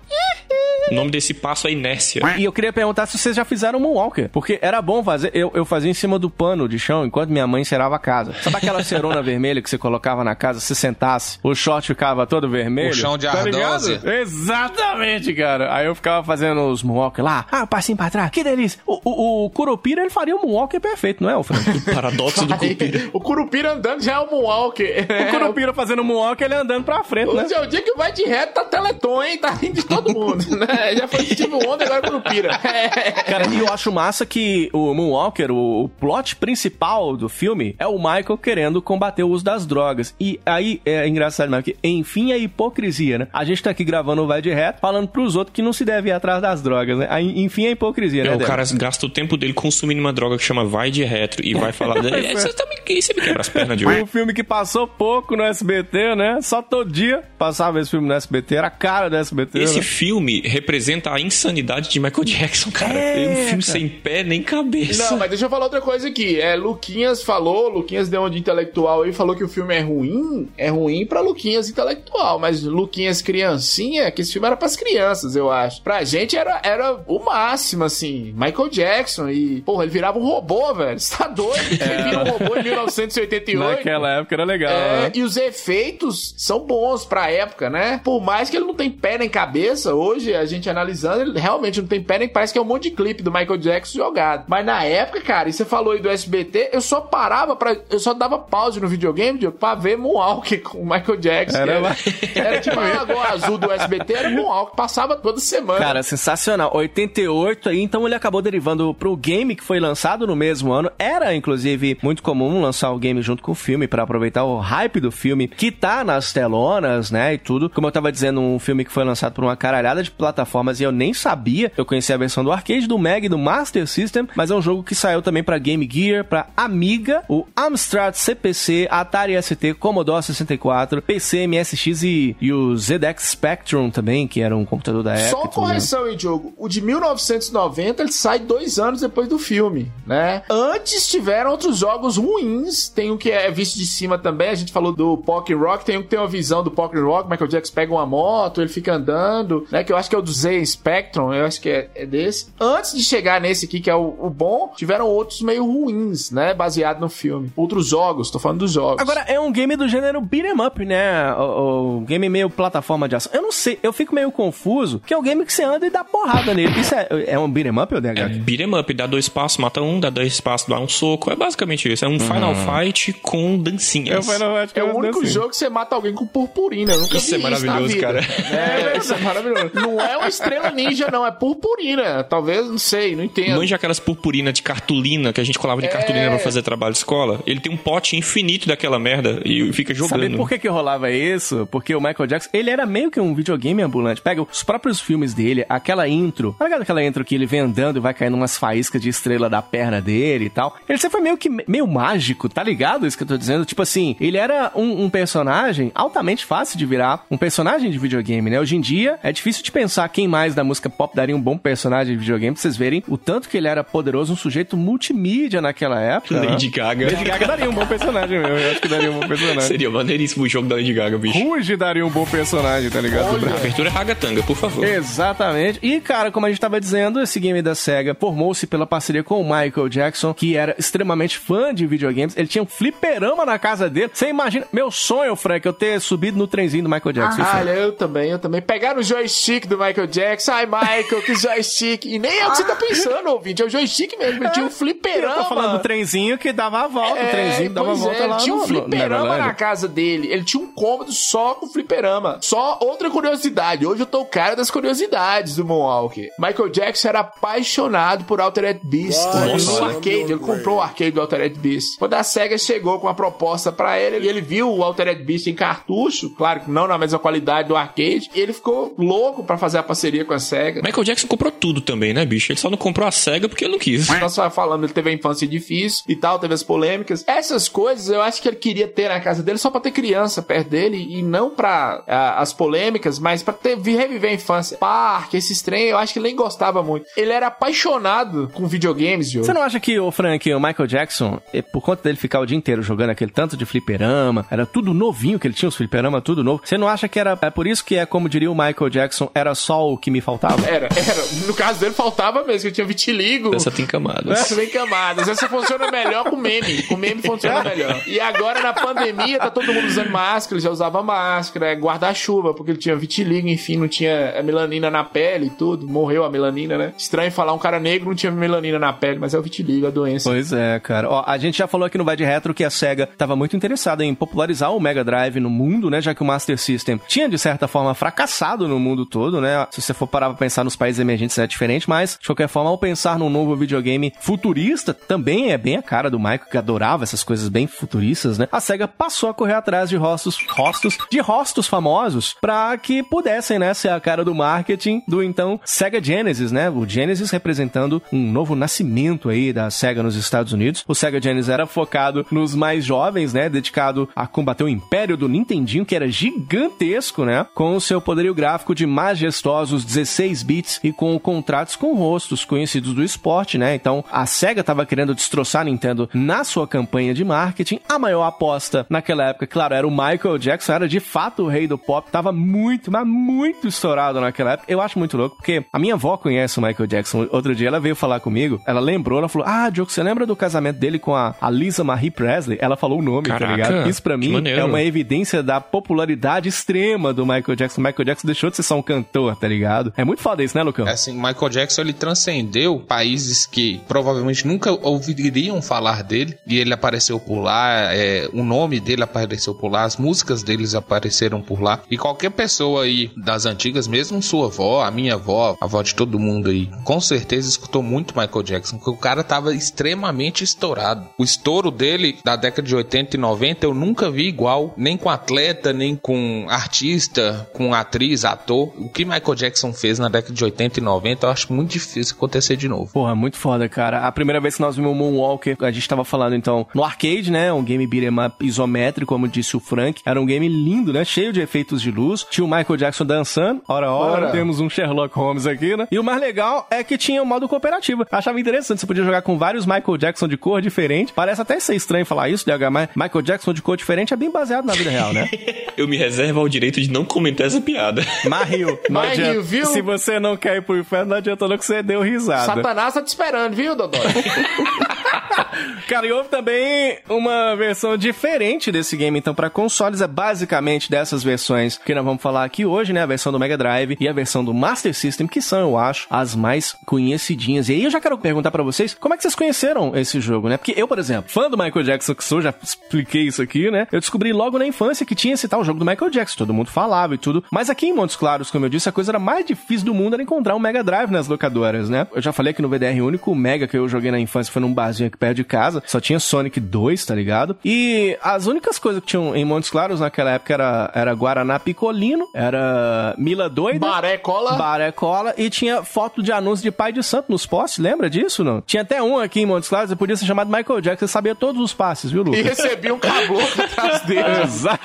O nome desse passo é inércia.
E eu queria perguntar se vocês já fizeram Moonwalker. Porque era bom fazer. Eu, eu fazia em cima do pano de chão enquanto minha mãe cerava a casa. Sabe aquela cerona [LAUGHS] vermelha que você colocava na casa, se sentasse, o short ficava todo vermelho?
O chão de
Tá
ardósia.
Exatamente, cara. Aí eu ficava fazendo os Moonwalker lá. Ah, passinho pra trás. Que delícia. O, o, o Curupira, ele faria o Moonwalker perfeito, não é, [LAUGHS] o Frank?
Paradoxo do Curupira.
o Curupira andando já é o Moonwalker. [LAUGHS]
o Curupira fazendo Moonwalker, ele andando pra frente, né?
Hoje é o dia que vai de reto, tá Teleton, hein? Tá rindo de todo mundo, né? [LAUGHS] Já foi Steve Wonder, agora Curupira. [LAUGHS]
Cara, e eu acho massa que o Moonwalker, o, o plot principal do filme, é o Michael querendo combater o uso das drogas. E aí é engraçado, né? Que enfim a hipocrisia, né? A gente tá aqui gravando o Vai de Reto, falando pros outros que não se deve ir atrás das drogas, né? Aí, enfim a hipocrisia, né?
É, o
Débora?
cara gasta o tempo dele consumindo uma droga que chama vai de retro e vai falar. [LAUGHS] É, você, tá me, você me quebra as pernas de
Um
hoje.
filme que passou pouco no SBT, né? Só todo dia passava esse filme no SBT, era a cara do SBT.
Esse
né?
filme representa a insanidade de Michael Jackson, cara.
É,
É um filme
cara.
sem pé nem cabeça.
Não, mas deixa eu falar outra coisa aqui. É, Luquinhas falou, Luquinhas deu um de intelectual aí, falou que o filme é ruim. É ruim pra Luquinhas intelectual, mas Luquinhas criancinha, que esse filme era pras crianças, eu acho. Pra gente era, era o máximo, assim. Michael Jackson e, porra, ele virava um robô, velho. Você tá doido? Ele vira um robô em 1988.
Naquela época era legal,
É,
né?
e os efeitos são bons pra época, né? Por mais que ele não tem pé nem cabeça, hoje a gente analisando, ele realmente não tem pé nem parece que é um monte de clipe do Michael Jackson jogado. Mas na época, cara, e você falou aí do SBT, eu só parava pra. Eu só dava pause no videogame, Diogo, pra ver Moonwalk [LAUGHS] com o Michael Jackson.
Era
Era, [LAUGHS] era tipo a Lagoa Azul do SBT, era Moonwalk, passava toda semana.
Cara, sensacional. 88 aí, então ele acabou derivando pro game que foi lançado no mesmo ano. Era, inclusive, muito comum lançar o game junto com o filme pra aproveitar o hype do filme que tá nas telonas, né, e tudo. Como eu tava dizendo, um filme que foi lançado por uma caralhada de plataformas e eu nem sabia. Eu conhecia a versão do arcade, do Mega e do Master System, mas é um jogo que saiu também pra Game Gear, pra Amiga, o Amstrad CPC, Atari ST, Commodore 64, PC, MSX e, e o ZX Spectrum também, que era um computador da época.
Só
né?
correção aí, Diogo. O de 1990 ele sai dois anos depois do filme, né? Antes tiveram outros jogos ruins. Tem um que é visto de cima também. A gente falou do Pokémon Rock. Tem um que tem uma visão do Pokémon Rock. Michael Jackson pega uma moto, ele fica andando, né? Que eu acho que é o do Z Spectrum. Eu acho que é, é desse. Antes de chegar nesse aqui, que é o, o bom, tiveram outros meio ruins, né? Baseado no filme. Outros jogos, tô falando dos jogos.
Agora, é um game do gênero beat 'em up, né? O, o game meio plataforma de ação. Eu não sei, eu fico meio confuso, que é um game que você anda e dá porrada nele. Isso é, é um beat 'em up, ou
É
DH?
beat 'em up, dá dois passos, mata um, dá dois passos, dá um soco. É basicamente isso. É um Final Fight com dancinhas.
É o único jogo que você mata alguém com purpurina. Eu nunca
Isso
vi
é maravilhoso, cara.
É, isso é maravilhoso. [LAUGHS] Não é uma estrela ninja, não. É purpurina. Talvez, não sei, não entendo.
Manja aquelas purpurinas de cartolina que a gente colava de
É.
cartolina pra fazer trabalho de escola. Ele tem um pote infinito daquela merda e fica jogando.
Sabe por que que rolava isso? Porque o Michael Jackson, ele era meio que um videogame ambulante. Pega os próprios filmes dele, aquela intro. Tá ligado aquela intro que ele vem andando e vai caindo umas faíscas de estrela da perna dele e tal? Ele sempre foi meio que meio mágico, tá ligado isso que eu tô dizendo? Tipo assim, ele era um, um personagem altamente fácil de virar um personagem de videogame, né? Hoje em dia, é difícil de pensar quem mais da música pop daria um bom personagem de videogame pra vocês verem o tanto que ele era poderoso, um sujeito multimídia naquela época. né?
Lady Gaga.
Lady Gaga daria um bom personagem mesmo. Eu acho que daria um bom personagem.
Seria maneiríssimo o jogo da Lady Gaga, bicho.
Ruge daria um bom personagem, tá ligado?
A abertura é Ragatanga, por favor.
Exatamente. E, cara, como a gente tava dizendo, esse game da SEGA formou-se pela parceria com o Michael Jackson, que era extremamente fã de videogames. Ele tinha um fliperama na casa dele. Você imagina, meu sonho, Frank, eu ter subido no trenzinho do Michael Jackson.
Ah, olha, eu também, eu também. Pegaram o joystick do Michael Jackson. Ai, Michael, que [LAUGHS] joystick. E nem é o que você tá pensando, ouvinte. É o joystick mesmo. Ele tinha um [LAUGHS]
Eu
fliperama.
tô falando do trenzinho que dava a volta. o trenzinho dava a volta
é,
lá
ele tinha um fliperama na casa dele. Ele tinha um cômodo só com fliperama. Só outra curiosidade. Hoje eu tô o cara das curiosidades do Moonwalker. Michael Jackson era apaixonado por Altered Beast.
Nossa.
no arcade. Ele comprou o arcade do Altered Beast. Quando a SEGA chegou com a proposta pra ele, e ele viu o Altered Beast em cartucho, claro que não na mesma qualidade do arcade, e ele ficou louco fazer a parceria com a SEGA.
Michael Jackson comprou tudo também, né, bicho? Ele só não comprou a SEGA porque ele não quis.
Nós só falando, ele teve a infância difícil e tal, teve as polêmicas. Essas coisas eu acho que ele queria ter na casa dele só pra ter criança perto dele e não pra as polêmicas, mas pra ter, vi- reviver a infância. Parque, esses trem, eu acho que ele nem gostava muito. Ele era apaixonado com videogames, Diogo.
Você não acha que o Frank, o Michael Jackson, eh, por conta dele ficar o dia inteiro jogando aquele tanto de fliperama, era tudo novinho que ele tinha, os fliperama, tudo novo. Você não acha que era é por isso que é como diria o Michael Jackson, era só o que me faltava?
Era, era. No caso dele faltava mesmo, que eu tinha vitiligo.
Essa tem camadas.
Essa vem camadas. Essa funciona melhor com meme. Com meme funciona melhor. E agora, na pandemia, tá todo mundo usando máscara. Ele já usava máscara, é, guarda-chuva, porque ele tinha vitiligo, enfim, não tinha a melanina na pele e tudo. Morreu a melanina, né? Estranho falar um cara negro não tinha melanina na pele, mas é o vitiligo, a doença.
Pois é, cara. Ó, a gente já falou aqui no Vai de Retro que a SEGA estava muito interessada em popularizar o Mega Drive no mundo, né? Já que o Master System tinha, de certa forma, fracassado no mundo todo, né? Se você for parar pra pensar nos países emergentes é diferente, mas, de qualquer forma, ao pensar num novo videogame futurista, também é bem a cara do Michael, que adorava essas coisas bem futuristas, né? A SEGA passou a correr atrás de rostos, rostos, de rostos famosos pra que pudessem, né, ser a cara do marketing do então Sega Genesis, né? O Genesis representando um novo nascimento aí da SEGA nos Estados Unidos. O Sega Genesis era focado nos mais jovens, né? Dedicado a combater o império do Nintendinho, que era gigantesco, né? Com o seu poderio gráfico de majestosos 16 bits e com contratos com rostos conhecidos do esporte, né? Então a SEGA tava querendo destroçar a Nintendo na sua campanha de marketing. A maior aposta naquela época, claro, era o Michael Jackson, era de fato o rei do pop, tava muito, mas muito estourado naquela época. Eu acho muito louco, porque a minha avó conhece o Michael Jackson. Outro dia ela veio falar comigo, ela lembrou, ela falou: Ah, Diogo, você lembra do casamento dele com a, a Lisa Marie Presley? Ela falou o nome, tá
Caraca,
ligado? Isso pra mim
maneiro.
é uma evidência da popularidade extrema do Michael Jackson. O Michael Jackson deixou de ser só um cantor, tá ligado? É muito foda isso, né, Lucão?
Assim, Michael Jackson ele transcendeu países que provavelmente nunca ouviriam falar dele e ele apareceu por lá, é, o nome dele apareceu por lá, as músicas deles apareceram por lá e qualquer pessoa aí das antigas, mesmo sua avó, a minha avó, a avó de todo mundo aí, com certeza escutou muito Michael Jackson, porque o cara tava extremamente estourado. O estouro dele da década de 80 e 90 eu nunca vi igual, nem com atleta, nem com artista, com atriz, ator. O que Michael Jackson fez na década de 80 e 90 eu acho muito difícil acontecer de novo.
Porra, muito foda, cara. A primeira vez que nós vimos o Moonwalker, a gente tava falando então no arcade, né? Um game beat'em up isométrico, como disse o Frank. Era um game lindo, né? Cheio de efeitos de luz. Tinha o Michael Jackson dançando. Ora, ora,
Ora.
temos um Sherlock Holmes aqui, né? E o mais legal é que tinha o modo cooperativo. Achava interessante, você podia jogar com vários Michael Jackson de cor diferente. Parece até ser estranho falar isso, DH, mas Michael Jackson de cor diferente é bem baseado na vida real, né? [LAUGHS]
Eu me reservo ao direito de não comentar essa piada.
Mas riu.
Mas
adianta.
viu?
Se você não quer ir pro inferno, não adianta não que você deu risada.
Satanás tá te esperando, viu, Dodói? [LAUGHS]
Cara, e houve também uma versão diferente desse game, então, pra consoles. É basicamente dessas versões que nós vamos falar aqui hoje, né? A versão do Mega Drive e a versão do Master System, que são, eu acho, as mais conhecidinhas. E aí eu já quero perguntar pra vocês, como é que vocês conheceram esse jogo, né? Porque eu, por exemplo, fã do Michael Jackson que sou, já expliquei isso aqui, né? Eu descobri logo na infância que tinha esse tal jogo do Michael Jackson, todo mundo falava e tudo. Mas aqui em Montes Claros, como eu disse, a coisa era mais difícil do mundo era encontrar um Mega Drive nas locadoras, né? Eu já falei que no VDR único, o Mega que eu joguei na infância foi num barzinho aqui perto de casa, só tinha Sonic 2, tá ligado? E as únicas coisas que tinham em Montes Claros naquela época era, era Guaraná Picolino, era Mila Doida,
Baré cola.
Baré Cola e tinha foto de anúncio de pai de santo nos postes, lembra disso, não? Tinha até um aqui em Montes Claros, podia ser chamado Michael Jackson, você sabia todos os passes, viu,
E
Lucas?
recebi um caboclo atrás dele. [LAUGHS]
Exato.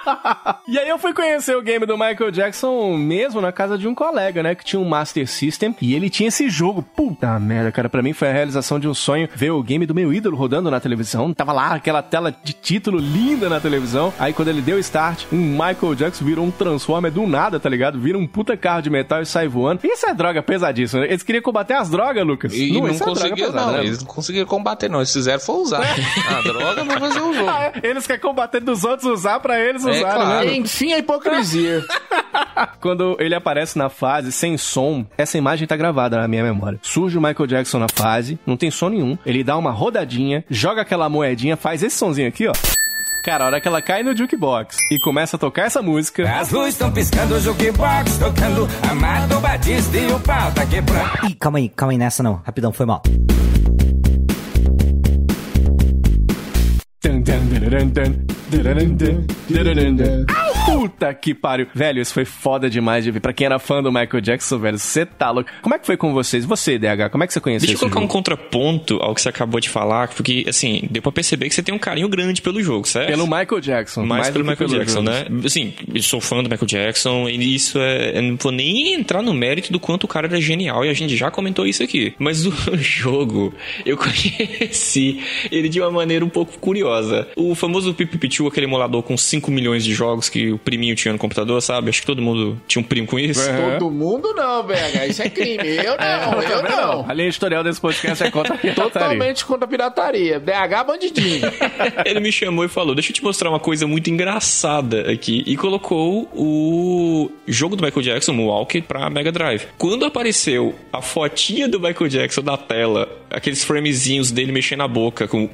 [LAUGHS] e aí eu fui conhecer o game do Michael Jackson mesmo na casa de um colega, né? Que tinha um Master System e ele tinha esse jogo. Puta merda, cara. Pra mim foi a realização de um sonho ver o game do meu ídolo rodando na televisão. Tava lá aquela tela de título linda na televisão. Aí quando ele deu start, um Michael Jackson virou um Transformer do nada, tá ligado? Vira um puta carro de metal e sai voando. Isso é droga pesadíssima. né? Eles queriam combater as drogas, Lucas.
E não,
isso é pesada,
não.
né?
Eles não conseguiram combater, não. Eles fizeram foi usar. a droga vai fazer o jogo.
Ah, [LAUGHS] é? Eles querem combater dos outros usar pra eles
É,
usarem,
claro.
né?
Enfim, a hipocrisia. [LAUGHS]
Quando ele aparece na fase sem som, essa imagem tá gravada na minha memória. Surge o Michael Jackson na fase, não tem som nenhum. Ele dá uma rodadinha, joga aquela moedinha, faz esse sonzinho aqui, ó. Cara, a hora que ela cai no jukebox e começa a tocar essa música.
As luzes estão piscando, o jukebox tocando. Amado Batista e o pau tá quebrando.
Ih, calma aí, calma aí nessa não. Rapidão, foi mal.
Dun, dun, dun, Puta que pariu. Velho, isso foi foda demais de ver. Pra quem era fã do Michael Jackson, velho, você tá louco. Como é que foi com vocês? Você, DH, como é que você conheceu
Deixa eu colocar um
jogo?
contraponto ao que você acabou de falar, porque, assim, deu pra perceber que você tem um carinho grande pelo jogo, certo?
Pelo Michael Jackson.
Mais,
do
pelo Michael
pelo
Jackson,
jogo.
né? Assim, eu sou fã do Michael Jackson e isso é. Eu não vou nem entrar no mérito do quanto o cara era genial e a gente já comentou isso aqui. Mas o [LAUGHS] jogo, eu [LAUGHS] conheci ele de uma maneira um pouco curiosa. O famoso Pipipichu, aquele emulador com 5 milhões de jogos que o priminho tinha no computador, sabe? Acho que todo mundo tinha um primo com isso.
Todo mundo não, BH. Isso é crime. Eu [LAUGHS] não, eu não.
A linha editorial desse podcast é contra a pirataria.
Totalmente contra a pirataria. DH bandidinho. [LAUGHS]
Ele me chamou e falou: Deixa eu te mostrar uma coisa muito engraçada aqui. E colocou o jogo do Michael Jackson, o Walker, pra Mega Drive. Quando apareceu a fotinha do Michael Jackson na tela, aqueles framezinhos dele mexendo a boca com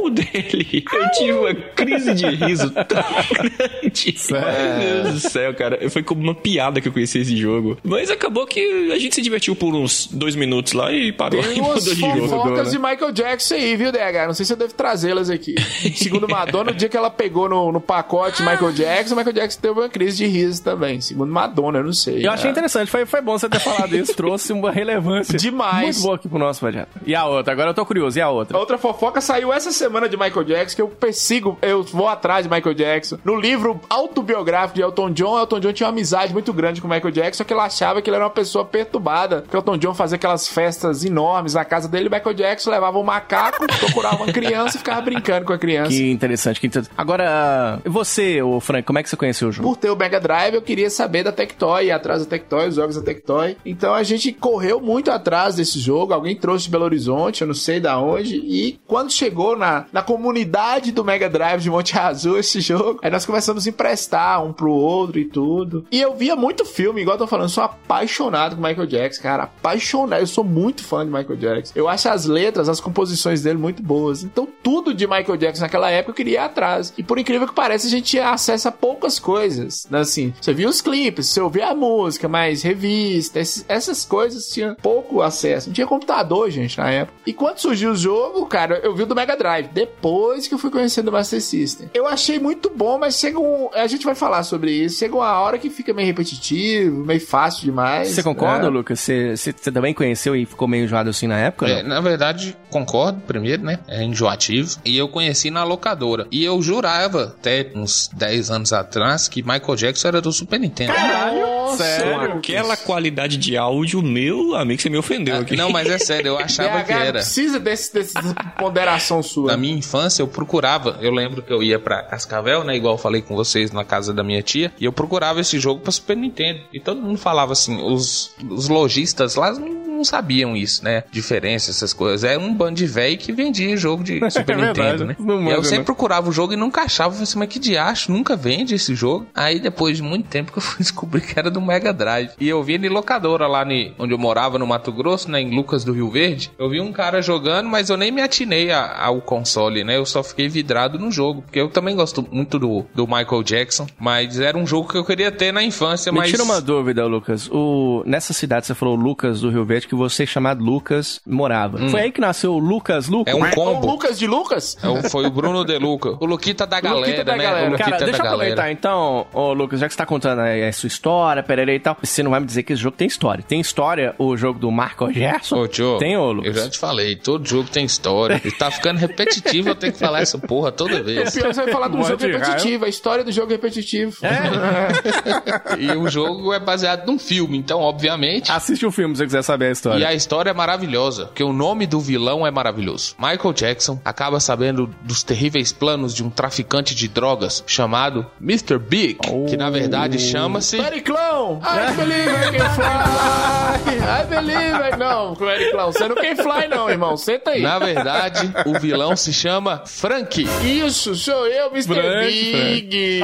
o [LAUGHS] dele, eu tive uma crise de riso tão grande. Meu Deus do céu, cara. Foi como uma piada que eu conheci esse jogo. Mas acabou que a gente se divertiu por uns dois minutos lá e parou
Tem [LAUGHS]
e
umas
de jogo.
fofocas
né?
de Michael Jackson aí, viu, DH? Não sei se eu devo trazê-las aqui. [LAUGHS] Segundo Madonna, no dia que ela pegou no, no pacote Michael Jackson, Michael Jackson teve uma crise de riso também. Segundo Madonna, eu não sei.
Eu achei interessante, foi, foi bom você ter falado isso, [LAUGHS] trouxe uma relevância
Demais.
muito boa aqui pro nosso projeto. E a outra? Agora eu tô curioso, e a outra?
A outra fofoca saiu essa semana de Michael Jackson, que eu persigo, eu vou atrás de Michael Jackson. No livro autobiográfico de Elton John, Elton John tinha uma amizade muito grande com o Michael Jackson, só que ele achava que ele era uma pessoa perturbada. Porque Elton John fazia aquelas festas enormes na casa dele, Michael Jackson levava um macaco, [LAUGHS] procurava uma criança e ficava brincando com a criança.
Que interessante, que interessante. Agora, você, ô Frank, como é que você conheceu o jogo?
Por ter o Mega Drive, eu queria saber da Tectoy, atrás da Tectoy, os jogos da Tectoy. Então a gente correu muito atrás desse jogo. Alguém trouxe de Belo Horizonte, eu não sei da onde. E quando chegou na, na comunidade do Mega Drive de Monte Azul esse jogo. Aí nós começamos a emprestar um pro outro e tudo. E eu via muito filme, igual eu tô falando, sou apaixonado com Michael Jackson, cara. Apaixonado. Eu sou muito fã de Michael Jackson. Eu acho as letras, as composições dele muito boas. Então tudo de Michael Jackson naquela época eu queria ir atrás. E por incrível que pareça, a gente tinha acesso a poucas coisas. né? Assim, você via os clipes, você ouvia a música, mas revista, esses- essas coisas tinha pouco acesso. Não tinha computador, gente, na época. E quando surgiu o jogo, cara, eu vi o do Mega Drive. Depois que eu fui conhecendo o Master System. Eu achei muito bom, mas chega um. A gente vai falar sobre isso. Chega uma hora que fica meio repetitivo, meio fácil demais.
Você concorda,
né?
Lucas? Você, você- você também conheceu e ficou meio enjoado assim na época?
É, na verdade, concordo, primeiro, né? É enjoativo. E eu conheci na locadora. E eu jurava, até uns 10 anos atrás, que Michael Jackson era do Super Nintendo.
Com aquela qualidade de áudio, meu amigo, você me ofendeu aqui.
Não, mas é sério, eu achava
BH
que era.
precisa desse, desse ponderação sua.
Na minha infância, eu procurava. Eu lembro que eu ia pra Cascavel, né? Igual eu falei com vocês na casa da minha tia. E eu procurava esse jogo pra Super Nintendo. E todo mundo falava assim: os, os lojistas lá não, não sabiam isso, né? Diferença, essas coisas. Era um bando de velho que vendia jogo de [LAUGHS] Super
É verdade,
Nintendo, né?
não
e eu sempre
né?
procurava o jogo e nunca achava. Eu falei assim, mas que diacho, nunca vende esse jogo. Aí depois de muito tempo que eu [LAUGHS] fui descobrir que era do Mega Drive. E eu vi em locadora lá ni- onde eu morava, no Mato Grosso, né? Em Lucas do Rio Verde. Eu vi um cara jogando, mas eu nem me atinei a- ao console, né? Eu só fiquei vidrado no jogo. Porque eu também gosto muito do, do Michael Jackson. Mas era um jogo que eu queria ter na infância,
Me
mas...
tira uma dúvida, Lucas. O... Nessa cidade, você falou Lucas do Rio Verde, que você, chamado Lucas, morava.
Hum.
Foi aí que nasceu o Lucas Lucas?
É um
O
combo.
Lucas de Lucas?
É o- Foi o Bruno De Luca. O Luquita da galera,
Luquita da
né?
galera.
O Luquita
Cara, deixa
da
eu aproveitar
galera.
então, ô Lucas, já que você tá contando aí a sua história, perere e tal, você não vai me dizer que esse jogo tem história. Tem história o jogo do Marco Gerson?
Ô, Joe,
Tem, ô
eu
Lucas?
já te falei, todo jogo tem história. E tá ficando repetitivo eu tenho que falar essa porra toda
O
vez.
pior é você vai falar do
Morre
jogo repetitivo, a história do jogo é repetitivo. [LAUGHS]
E o jogo é baseado num filme, então, obviamente.
Assiste o filme se você quiser saber história.
E a história é maravilhosa, porque o nome do vilão é maravilhoso. Michael Jackson acaba sabendo dos terríveis planos de um traficante de drogas chamado Mr. Big, que na verdade chama-se.
Periclão! [LAUGHS] I believe I can fly! I believe I... Não, Periclão, você não can fly não, irmão. Senta aí.
Na verdade, o vilão se chama Frank.
Isso, sou eu, Mr.
Frank,
Big.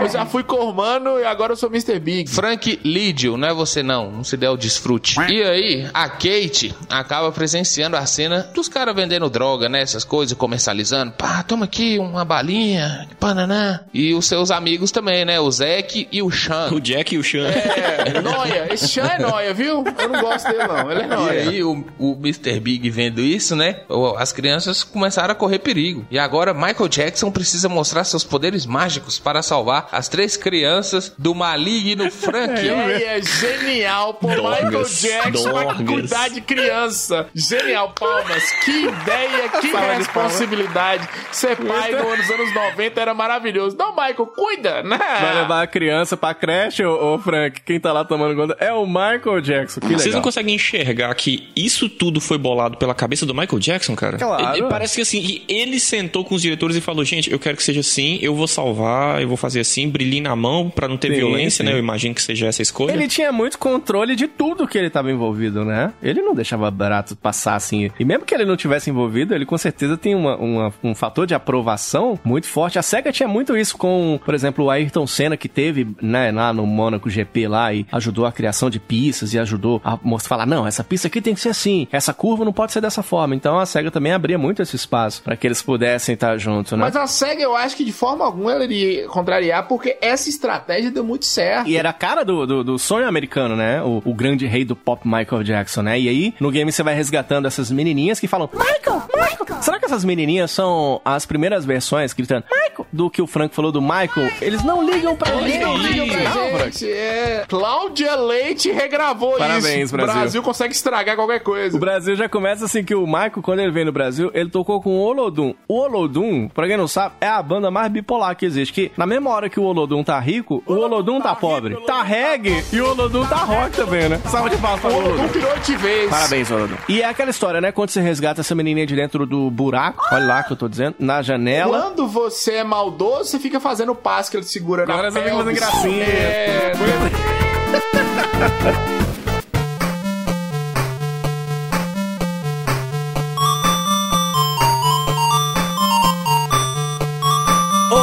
Eu já fui cormano e agora eu sou Mr. Big.
Frank Lídio, não é você não, não se der o desfrute. E aí, a Kate acaba presenciando a cena dos caras vendendo droga, né? Essas coisas, comercializando. Pá, toma aqui uma balinha, pananã. E os seus amigos também, né? O Zeke e o Sean.
O Jack e o Sean.
É, noia. Esse chá é noia, viu? Eu não gosto dele, não. Ele é
E
noia.
aí, o, o Mr. Big vendo isso, né? As crianças começaram a correr perigo. E agora, Michael Jackson precisa mostrar seus poderes mágicos para salvar as três crianças do maligno [LAUGHS] Frank.
É, é genial, pô. Michael Jackson
dorgas.
Cuidar de criança. Genial, palmas. Que ideia, que
de
responsabilidade. Ser pai no- nos anos 90 era maravilhoso. Não, Michael, cuida, né?
Vai levar a criança pra creche, ô, ô, Frank? Quem tá lá tomando conta é o Michael Jackson. Que
Vocês
legal.
não conseguem enxergar que isso tudo foi bolado pela cabeça do Michael Jackson, cara?
Claro.
Ele- parece que assim, ele sentou com os diretores e falou: gente, eu quero que seja assim, eu vou salvar, eu vou fazer assim, brilhinho na mão pra não ter
Sim,
violência,
sim.
né? Eu imagino que seja essa escolha.
Ele tinha muito controle de tudo que ele tava envolvido, né? Ele não deixava barato passar assim. E mesmo que ele não tivesse envolvido, ele com certeza tem uma, uma- um fator de aprovação muito forte. A SEGA tinha muito isso com, por exemplo, o Ayrton Senna, que teve, né, lá no Monaco GP lá e ajudou a criação de pistas e ajudou a mostrar, falar, não, essa pista aqui tem que ser assim, essa curva não pode ser dessa forma. Então a SEGA também abria muito esse espaço para que eles pudessem estar juntos, né?
Mas a SEGA, eu acho que de forma alguma ela iria contrariar, porque essa estratégia deu muito certo.
E era a cara do, do, do sonho americano, né? O, o grande rei do pop Michael Jackson, né? E aí, no game você vai resgatando essas menininhas que falam Michael, Michael. Será que essas menininhas são as primeiras versões gritando Michael? Do que o Frank falou do Michael? Eles não ligam pra
Eles não ligam pra
Não,
gente. É. Cláudia Leite regravou
Parabéns,
isso.
Brasil.
O Brasil consegue estragar qualquer coisa.
O Brasil já começa assim que o Michael, quando ele veio no Brasil, ele tocou com o Olodum. O Olodum, pra quem não sabe, é a banda mais bipolar que existe. Que na mesma hora que o Olodum tá rico, o Olodum tá pobre. Tá reggae e o Olodum tá rock também, né? Salve de palmas O Olodum.
Olodum de vez.
Parabéns, Olodum. E é aquela história, né? Quando você resgata essa menininha de dentro do buraco, olha lá que eu tô dizendo, na janela.
Quando você é maldoso, você fica fazendo que ele segura
Agora
na
você fica fazendo gracinha.
É, [LAUGHS]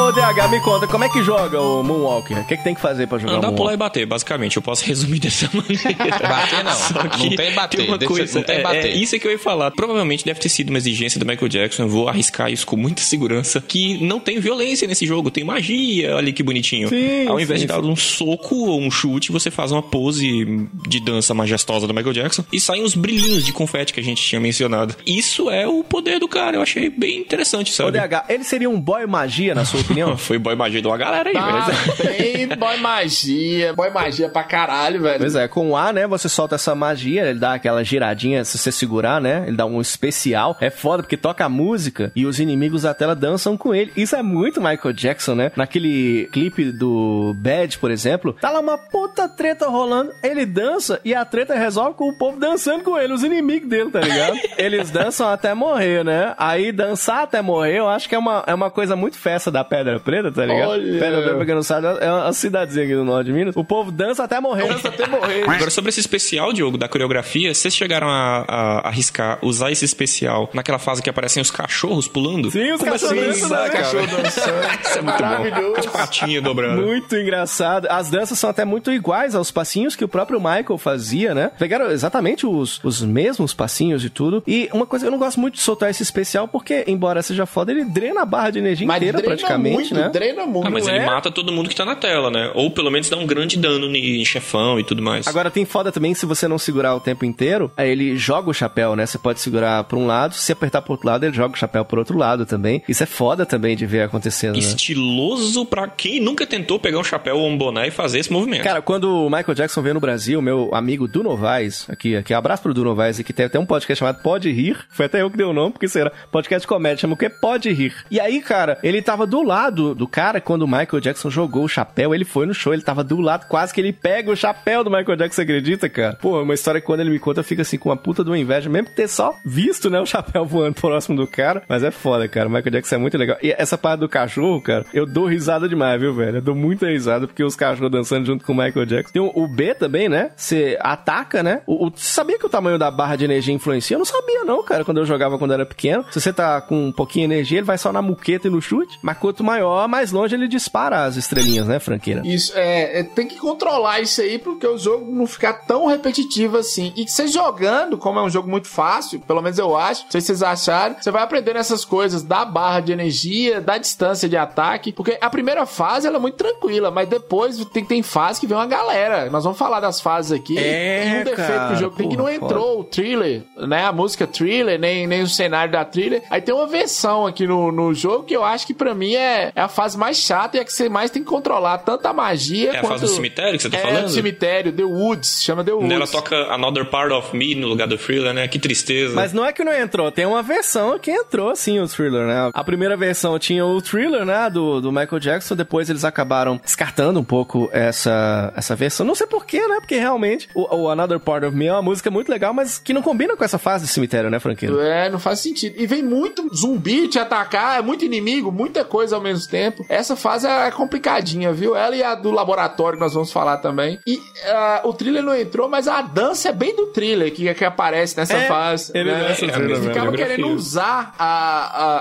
Ô, DH, me conta, como é que joga o Moonwalker? O que, é que tem que fazer pra jogar
Andar,
o
pular e bater, basicamente. Eu posso [LAUGHS] resumir dessa maneira.
Bater não.
Só que
Não tem bater.
uma
Deixa-
coisa,
não tem
é-
bater.
é isso é que eu ia falar. Provavelmente deve ter sido uma exigência do Michael Jackson. Eu vou arriscar isso com muita segurança. Que não tem violência nesse jogo, tem magia. Olha que bonitinho.
Sim,
Ao invés
sim,
de dar um soco ou um chute, você faz uma pose de dança majestosa do Michael Jackson e saem os brilhinhos de confete que a gente tinha mencionado. Isso é o poder do cara. Eu achei bem interessante, sabe?
DH, ele seria um boy magia, na sua opinião? [LAUGHS]
Foi boy magia de uma galera aí,
Ah,
velho.
tem boy magia, boy magia pra caralho, velho.
Pois é, com o A, né, você solta essa magia, ele dá aquela giradinha, se você segurar, né, ele dá um especial. É foda, porque toca a música e os inimigos da tela dançam com ele. Isso é muito Michael Jackson, né? Naquele clipe do Bad, por exemplo, tá lá uma puta treta rolando, ele dança e a treta resolve com o povo dançando com ele, os inimigos dele, tá ligado? [LAUGHS] Eles dançam até morrer, né? Aí dançar até morrer, eu acho que é uma, é uma coisa muito festa da Pedra Preta, tá ligado?
Olha.
Pedra Preta, pra quem não sabe, é uma cidadezinha aqui do norte de Minas. O povo dança até morrer.
Dança até morrer. [LAUGHS]
Agora, sobre esse especial, Diogo, da coreografia, vocês chegaram a, a arriscar usar esse especial naquela fase que aparecem os cachorros pulando?
Sim, os
Começa a
cachorros dançando,
cara.
Cachorro dançando. [LAUGHS]
Isso é muito bom.
Maravilhoso.
Com as patinhas dobrando.
Muito engraçado. As danças são até muito iguais aos passinhos que o próprio Michael fazia, né? Pegaram exatamente os, os mesmos passinhos e tudo. E uma coisa, eu não gosto muito de soltar esse especial porque, embora seja foda, ele drena a barra de energia
Mas
inteira
drena
praticamente,
muito,
né?
drena muito.
Ah, mas ele
é?
mata todo mundo que tá na tela, né? Ou pelo menos dá um grande dano em chefão e tudo mais.
Agora tem foda também se você não segurar o tempo inteiro, aí ele joga o chapéu, né? Você pode segurar pra um lado, se apertar pro outro lado, ele joga o chapéu pro outro lado também. Isso é foda também de ver acontecendo, né?
Estiloso pra quem nunca tentou pegar um chapéu ou um boné e fazer esse movimento.
Cara, quando o Michael Jackson veio no Brasil, meu amigo Du Novaes, aqui, aqui, abraço pro Du Novaes, que tem até um podcast chamado Pode Rir, foi até eu que dei o nome, porque será podcast de comédia, chama o que Pode Rir. E aí, cara, ele tava do lado do cara quando o Michael Jackson jogou o chapéu, ele foi no show, ele tava do lado, quase que ele pega o chapéu do Michael Jackson, acredita, cara? Pô, é uma história que quando ele me conta, eu fico assim, com uma puta de uma inveja, mesmo ter só visto, né, o chapéu [LAUGHS] voando próximo do cara, mas é foda, cara, o Michael Jackson é muito legal. E essa parte do cachorro, cara, eu dou risada demais, viu, velho? Eu dou muita risada, porque os cachorros dançando junto com o Michael Jackson. Tem o, B também, né? Você ataca, né? O, o- sabia que o tamanho da barra de energia influencia? Eu não sabia, não, cara, quando eu jogava quando era pequeno. Se você tá com um pouquinho de energia, ele vai só na muqueta e no chute. Mas quanto maior, mais longe ele dispara as estrelinhas, né, franqueira?
Isso, é, é, tem que controlar isso aí porque o jogo não ficar tão repetitivo assim. E você jogando, como é um jogo muito fácil, pelo menos eu acho, não sei se vocês acharam, você vai aprendendo essas coisas da barra de energia, da distância de ataque, porque a primeira fase ela é muito tranquila, mas depois tem, tem fase que vem uma galera. Nós vamos falar das fases aqui.
É,
e um defeito
cara,
do jogo tem que não
porra,
entrou o thriller, né? A música thriller, nem, nem o cenário da thriller. Aí tem uma versão aqui no, no jogo que eu acho que pra mim é, é a fase mais chata e é que você mais tem que controlar tanto a magia
É a
quanto...
fase do cemitério que você tá
é,
falando?
do cemitério, The Woods, chama The Woods.
Ela toca Another Part of Me no lugar do Thriller, né? Que tristeza.
Mas não é que não entrou, tem uma versão que entrou sim o Thriller, né? A primeira versão tinha o Thriller, né, do, do Michael Jackson, depois eles acabaram descartando um pouco essa, essa versão. Não sei porquê, né? Porque realmente o, o Another Part of Me é uma música muito legal, mas que não combina com essa fase de cemitério, né, franqueiro?
É, não faz sentido. E vem muito zumbi te atacar, é muito inimigo, muita coisa ao mesmo tempo. Essa fase é complicadinha, viu? Ela e a do laboratório que nós vamos falar também. E ah, o thriller não entrou, mas a dança é bem do thriller que, que aparece nessa
É,
fase.
ele
né?
dança
Eles ficavam
Coreografia.
querendo usar a,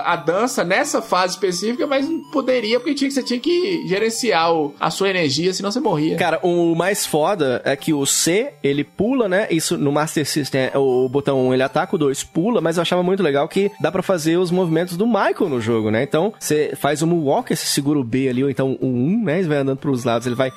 a, a dança nessa fase específica, mas não poderia, porque tinha você tinha que gerenciar o- a sua energia, senão você morria.
Cara, o mais foda é que o C, ele pula, né? Isso no Master System, é o botão 1 ele ataca, o 2 pula, mas eu achava muito legal que dá pra fazer os movimentos do Michael no jogo, né? Então, você faz o Moonwalk, você segura o B ali, ou então o 1, né? Você vai andando pros lados, ele vai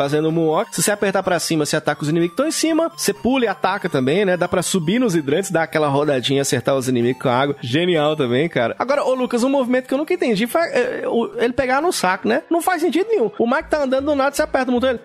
fazendo o Moonwalk. Se você apertar pra cima, você ataca os inimigos que estão em cima. Você pula e ataca também, né? Dá pra subir nos hidrantes, dar aquela rodadinha acertar os inimigos com a água. Genial também, cara. Agora, ô Lucas, um movimento que eu nunca entendi foi é, o- ele pegar no saco, né? Não faz sentido nenhum. O Mike tá andando do nada, você aperta o botão, ele...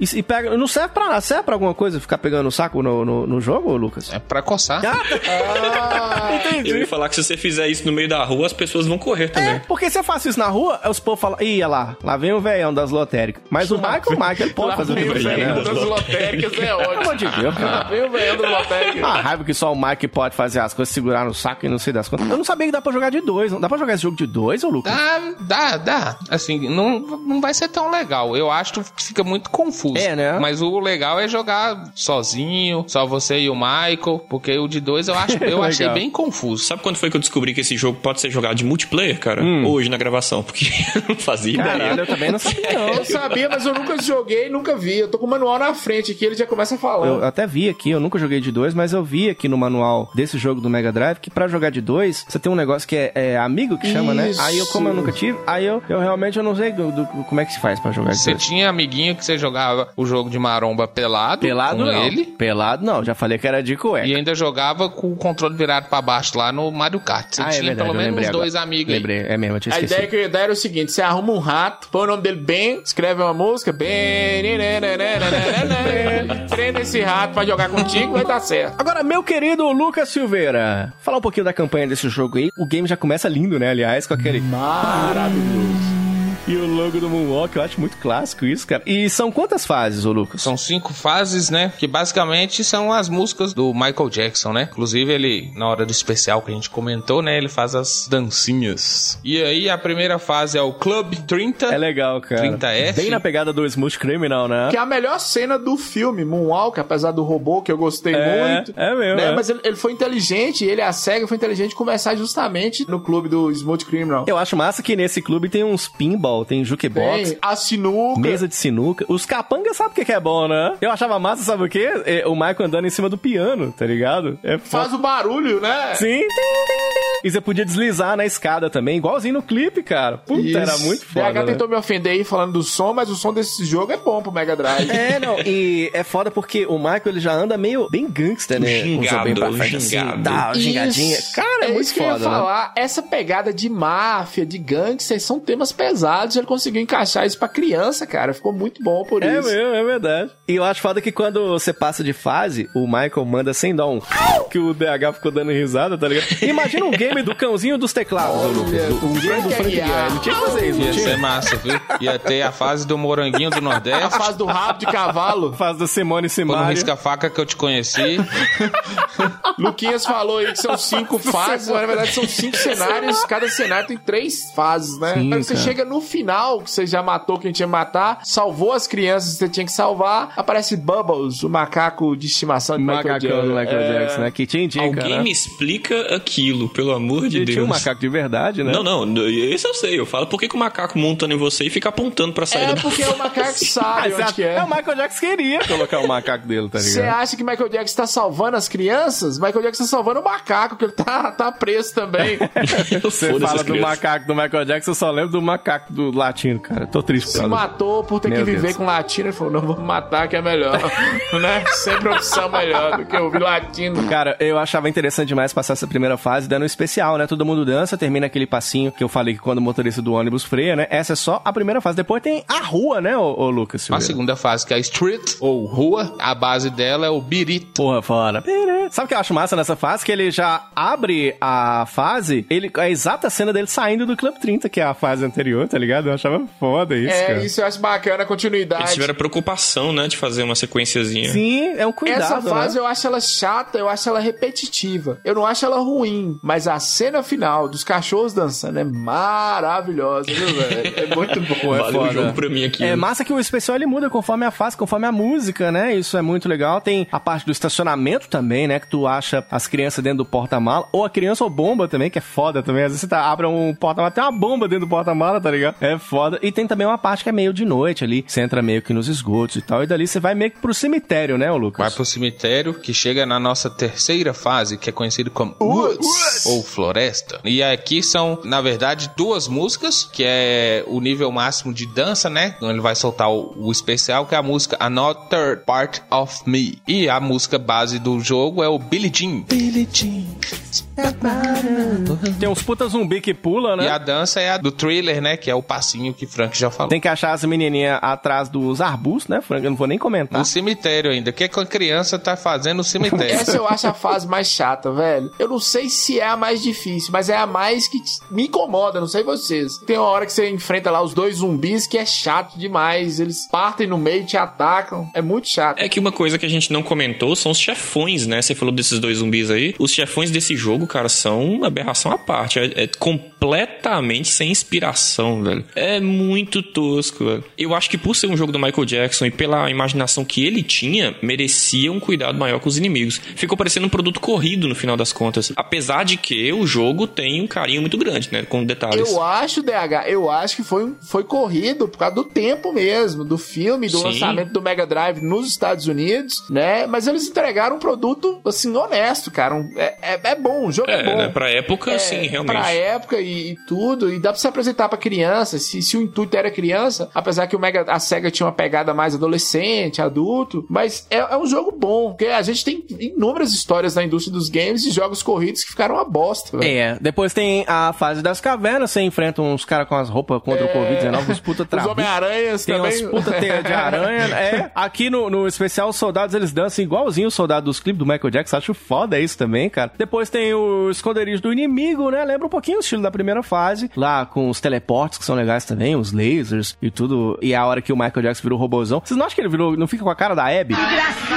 E, e pega... Não serve pra nada. Serve pra alguma coisa ficar pegando no saco no, no, no jogo, Lucas?
É pra coçar. [LAUGHS]
Eu ia falar que se você fizer isso no meio da rua, as pessoas vão correr também.
É, porque se eu faço isso na rua, os povos falam, ih, olha lá, lá vem o velhão das lotéricas. Mas o Michael, o Michael Mike ele pode fazer o
velho
né?
das lotéricas, é ótimo.
Pelo amor de Deus, cara.
vem o velho das lotéricas.
A raiva que só o Mike pode fazer as coisas, segurar no saco e não sei das contas. Eu não sabia que dá pra jogar de dois. Não dá pra jogar esse jogo de dois, ô Lucas?
Dá, dá, dá. Assim, não, não vai ser tão legal. Eu acho que fica muito confuso.
É, né?
Mas o legal é jogar sozinho, só você e o Michael, porque o de dois eu acho, [LAUGHS] eu achei bem confuso.
Sabe quando foi que eu descobri que esse jogo pode ser jogado de multiplayer, cara?
Hum.
Hoje na gravação, porque [LAUGHS] eu não fazia ideia.
Caralho, eu também não sabia, não. [LAUGHS]
Eu sabia, mas eu nunca joguei, nunca vi. Eu tô com o manual na frente aqui, ele já começa a falar.
Eu até vi aqui, eu nunca joguei de dois, mas eu vi aqui no manual desse jogo do Mega Drive que pra jogar de dois, você tem um negócio que é, é amigo que chama,
Isso.
né? Aí eu, como eu nunca tive, aí eu, eu realmente eu não sei do- do- como é que se faz pra jogar de
Você
dois.
tinha amiguinho que você jogava o jogo de maromba pelado,
Pelado
com
não.
ele.
Pelado não, já falei que era de cueca.
E ainda jogava com o controle virado pra baixo lá no Mario Kart. Você
Ah, é
tinha
verdade,
pelo menos
lembrei
uns dois
agora.
amigos aí.
Lembrei, é mesmo, eu tinha
A
esquecido.
ideia que eu ia dar era o seguinte: você arruma um rato, põe o nome dele bem, escreve uma música, bem. Treina esse rato pra jogar contigo, vai dar certo.
Agora, meu querido Lucas Silveira, falar um pouquinho da campanha desse jogo aí. O game já começa lindo, né? Aliás, com aquele.
Maravilhoso.
E o logo do Moonwalk, eu acho muito clássico isso, cara. E são quantas fases, ô Lucas?
São cinco fases, né? Que basicamente são as músicas do Michael Jackson, né? Inclusive, ele, na hora do especial que a gente comentou, né? Ele faz as dancinhas. E aí, a primeira fase é o Club 30.
É legal, cara.
30F.
Bem na pegada do Smooth Criminal, né?
Que é a melhor cena do filme, Moonwalk, apesar do robô, que eu gostei
É,
muito.
é mesmo,
né?
é.
Mas ele, ele foi inteligente, ele, a SEGA, foi inteligente começar justamente no clube do Smooth Criminal.
Eu acho massa que nesse clube tem uns pinball, tem jukebox,
Tem a sinuca.
mesa de sinuca. Os capangas sabem o que que é bom, né? Eu achava massa, sabe o quê? É, o Michael andando em cima do piano, tá ligado? É
Faz o barulho, né?
Sim. E você podia deslizar na escada também, igualzinho no clipe, cara. Puta,
Isso.
era muito foda.
DH
né?
tentou me ofender aí falando do som, mas o som desse jogo é bom pro Mega Drive.
É, não, e é foda porque o Michael ele já anda meio bem gangster, né?
Gingado,
bem pra frente assim,
gingado.
dá uma gingadinha. Cara, é,
é
muito
isso que eu ia
foda, né?
falar. Essa pegada de máfia, de gangster, são temas pesados. Ele conseguiu encaixar isso pra criança, cara. Ficou muito bom por
É
isso.
mesmo, é verdade. E eu acho foda que quando você passa de fase, o Michael manda sem dar um que o DH ficou dando risada, tá ligado? Imagina um game do cãozinho dos teclados, ô Lucas. Do- Um game do Frank. Ele tinha que fazer isso, não
Ia
tinha?
ser massa, viu? Ia ter a fase do moranguinho do
A
Nordeste.
fase do rabo de cavalo.
Fase da Simone
Foi no
Simaria.
risca-faca que eu te conheci. [LAUGHS]
Luquinhas falou aí que são cinco fases, mas na verdade são cinco [LAUGHS] cenários. Cada cenário tem três fases, né?
Sim,
Aí você
cara.
chega no final, que você já matou quem tinha que matar, salvou as crianças que você tinha que salvar, aparece Bubbles, o macaco de estimação de Michael
Macacão
Jackson.
do Michael
É.
Jackson, né? Que te indica,
Alguém
né?
me explica aquilo, pelo amor de
Ele tinha um
Deus.
macaco de verdade, né?
Não, não, esse eu sei. Eu falo, por que, que o macaco monta em você e fica apontando pra saída
É
da
porque o macaco sabe
você
onde
acha-
que é.
é, o Michael Jackson queria colocar o macaco dele, tá
Você
ligado?
acha que Michael Jackson tá salvando as crianças? Michael Jackson tá salvando o macaco, que ele tá, tá preso também. [LAUGHS]
Você fala do
crianças.
macaco do Michael Jackson, eu só lembro do macaco do latino, cara. Tô triste
Se matou por ter
Meu
que viver
Deus.
com latino. Ele falou, não, vou matar que é melhor. [LAUGHS] né? Sempre opção melhor do que ouvir latino.
Cara, eu achava interessante demais passar essa primeira fase dando um especial, né? Todo mundo dança, termina aquele passinho que eu falei que quando o motorista do ônibus freia, né? Essa é só a primeira fase. Depois tem a rua, né, ô, ô Lucas?
A
Silveira?
segunda fase, que é a Street, ou Rua, a base dela é o Birito.
Porra, fora. Sabe o que eu acho massa nessa fase? Que ele já abre a fase, ele, a exata cena dele saindo do Club 30, que é a fase anterior, tá ligado? Eu achava foda isso,
É,
cara.
isso eu acho bacana, a continuidade.
Eles tiveram preocupação, né, de fazer uma sequenciazinha.
Sim, é um cuidado,
Essa fase
né?
eu acho ela chata, eu acho ela repetitiva. Eu não acho ela ruim, mas a cena final dos cachorros dançando é maravilhosa, viu, velho? É muito bom.
é [LAUGHS]
Valeu o
foda.
jogo pra mim aqui.
É massa que o especial ele muda conforme a fase, conforme a música, né? Isso é muito legal. Tem a parte do estacionamento também, né? Que tu acha as crianças dentro do porta-mala. Ou a criança ou bomba também, que é foda também. Às vezes você tá, abre um porta-mala, tem uma bomba dentro do porta-mala, tá ligado? É foda. E tem também uma parte que é meio de noite ali. Você entra meio que nos esgotos e tal. E dali você vai meio que pro cemitério, né, Lucas?
Vai pro cemitério, que chega na nossa terceira fase, que é conhecido como Woods, ou Floresta. E aqui são, na verdade, duas músicas, que é o nível máximo de dança, né? Então ele vai soltar o, o especial, que é a música Another Part of Me. E a música base do jogo é o Billie Jean. Billie Jean.
Tem uns puta zumbi que pula, né?
E a dança é a do thriller, né? Que é o passinho que Frank já falou.
Tem que achar as menininhas atrás dos arbustos, né, Frank? Eu não vou nem comentar.
No cemitério ainda. O que, que a criança tá fazendo no cemitério? [LAUGHS]
Essa eu acho a fase mais chata, velho. Eu não sei se é a mais difícil, mas é a mais que me incomoda, não sei vocês. Tem uma hora que você enfrenta lá os dois zumbis que é chato demais. Eles partem no meio e te atacam. É muito chato.
É que uma coisa que a gente não comentou são os chefões, né? Você falou desses dois zumbis aí. Os chefões desse jogo, cara, são uma aberração à parte. É, é completamente sem inspiração, velho. É muito tosco, velho. Eu acho que por ser um jogo do Michael Jackson e pela imaginação que ele tinha, merecia um cuidado maior com os inimigos. Ficou parecendo um produto corrido no final das contas. Apesar de que o jogo tem um carinho muito grande, né? Com detalhes.
Eu acho, DH, eu acho que foi, foi corrido por causa do tempo mesmo, do filme, do
Sim.
lançamento do Mega Drive nos Estados Unidos, né? Mas eles entregaram um produto, assim, honesto, cara. Um- é, é, é bom, o jogo é,
É,
bom.
né? Pra época,
É,
sim, realmente.
Pra época e, e tudo, e dá pra se apresentar pra criança. Se, se o intuito era criança, apesar que o Mega, a SEGA tinha uma pegada mais adolescente, adulto, mas é, é um jogo bom, porque a gente tem inúmeras histórias na indústria dos games e jogos corridos que ficaram uma bosta, velho.
É, depois tem a fase das cavernas, você enfrenta uns caras com as roupas contra o Covid-19, [LAUGHS] os puta
Os
trabuco.
Homem-Aranhas
Tem
também.
umas puta teia de aranha. [LAUGHS] É, aqui no, no especial, os soldados eles dançam igualzinho os soldados dos clipes do Michael Jackson. Acho foda isso também, cara. Depois tem o esconderijo do inimigo, né? Lembra um pouquinho o estilo da primeira fase. Lá com os teleportes, que são legais também, os lasers e tudo. E a hora que o Michael Jackson virou robôzão. Vocês não acham que ele virou. Não fica com a cara da Abby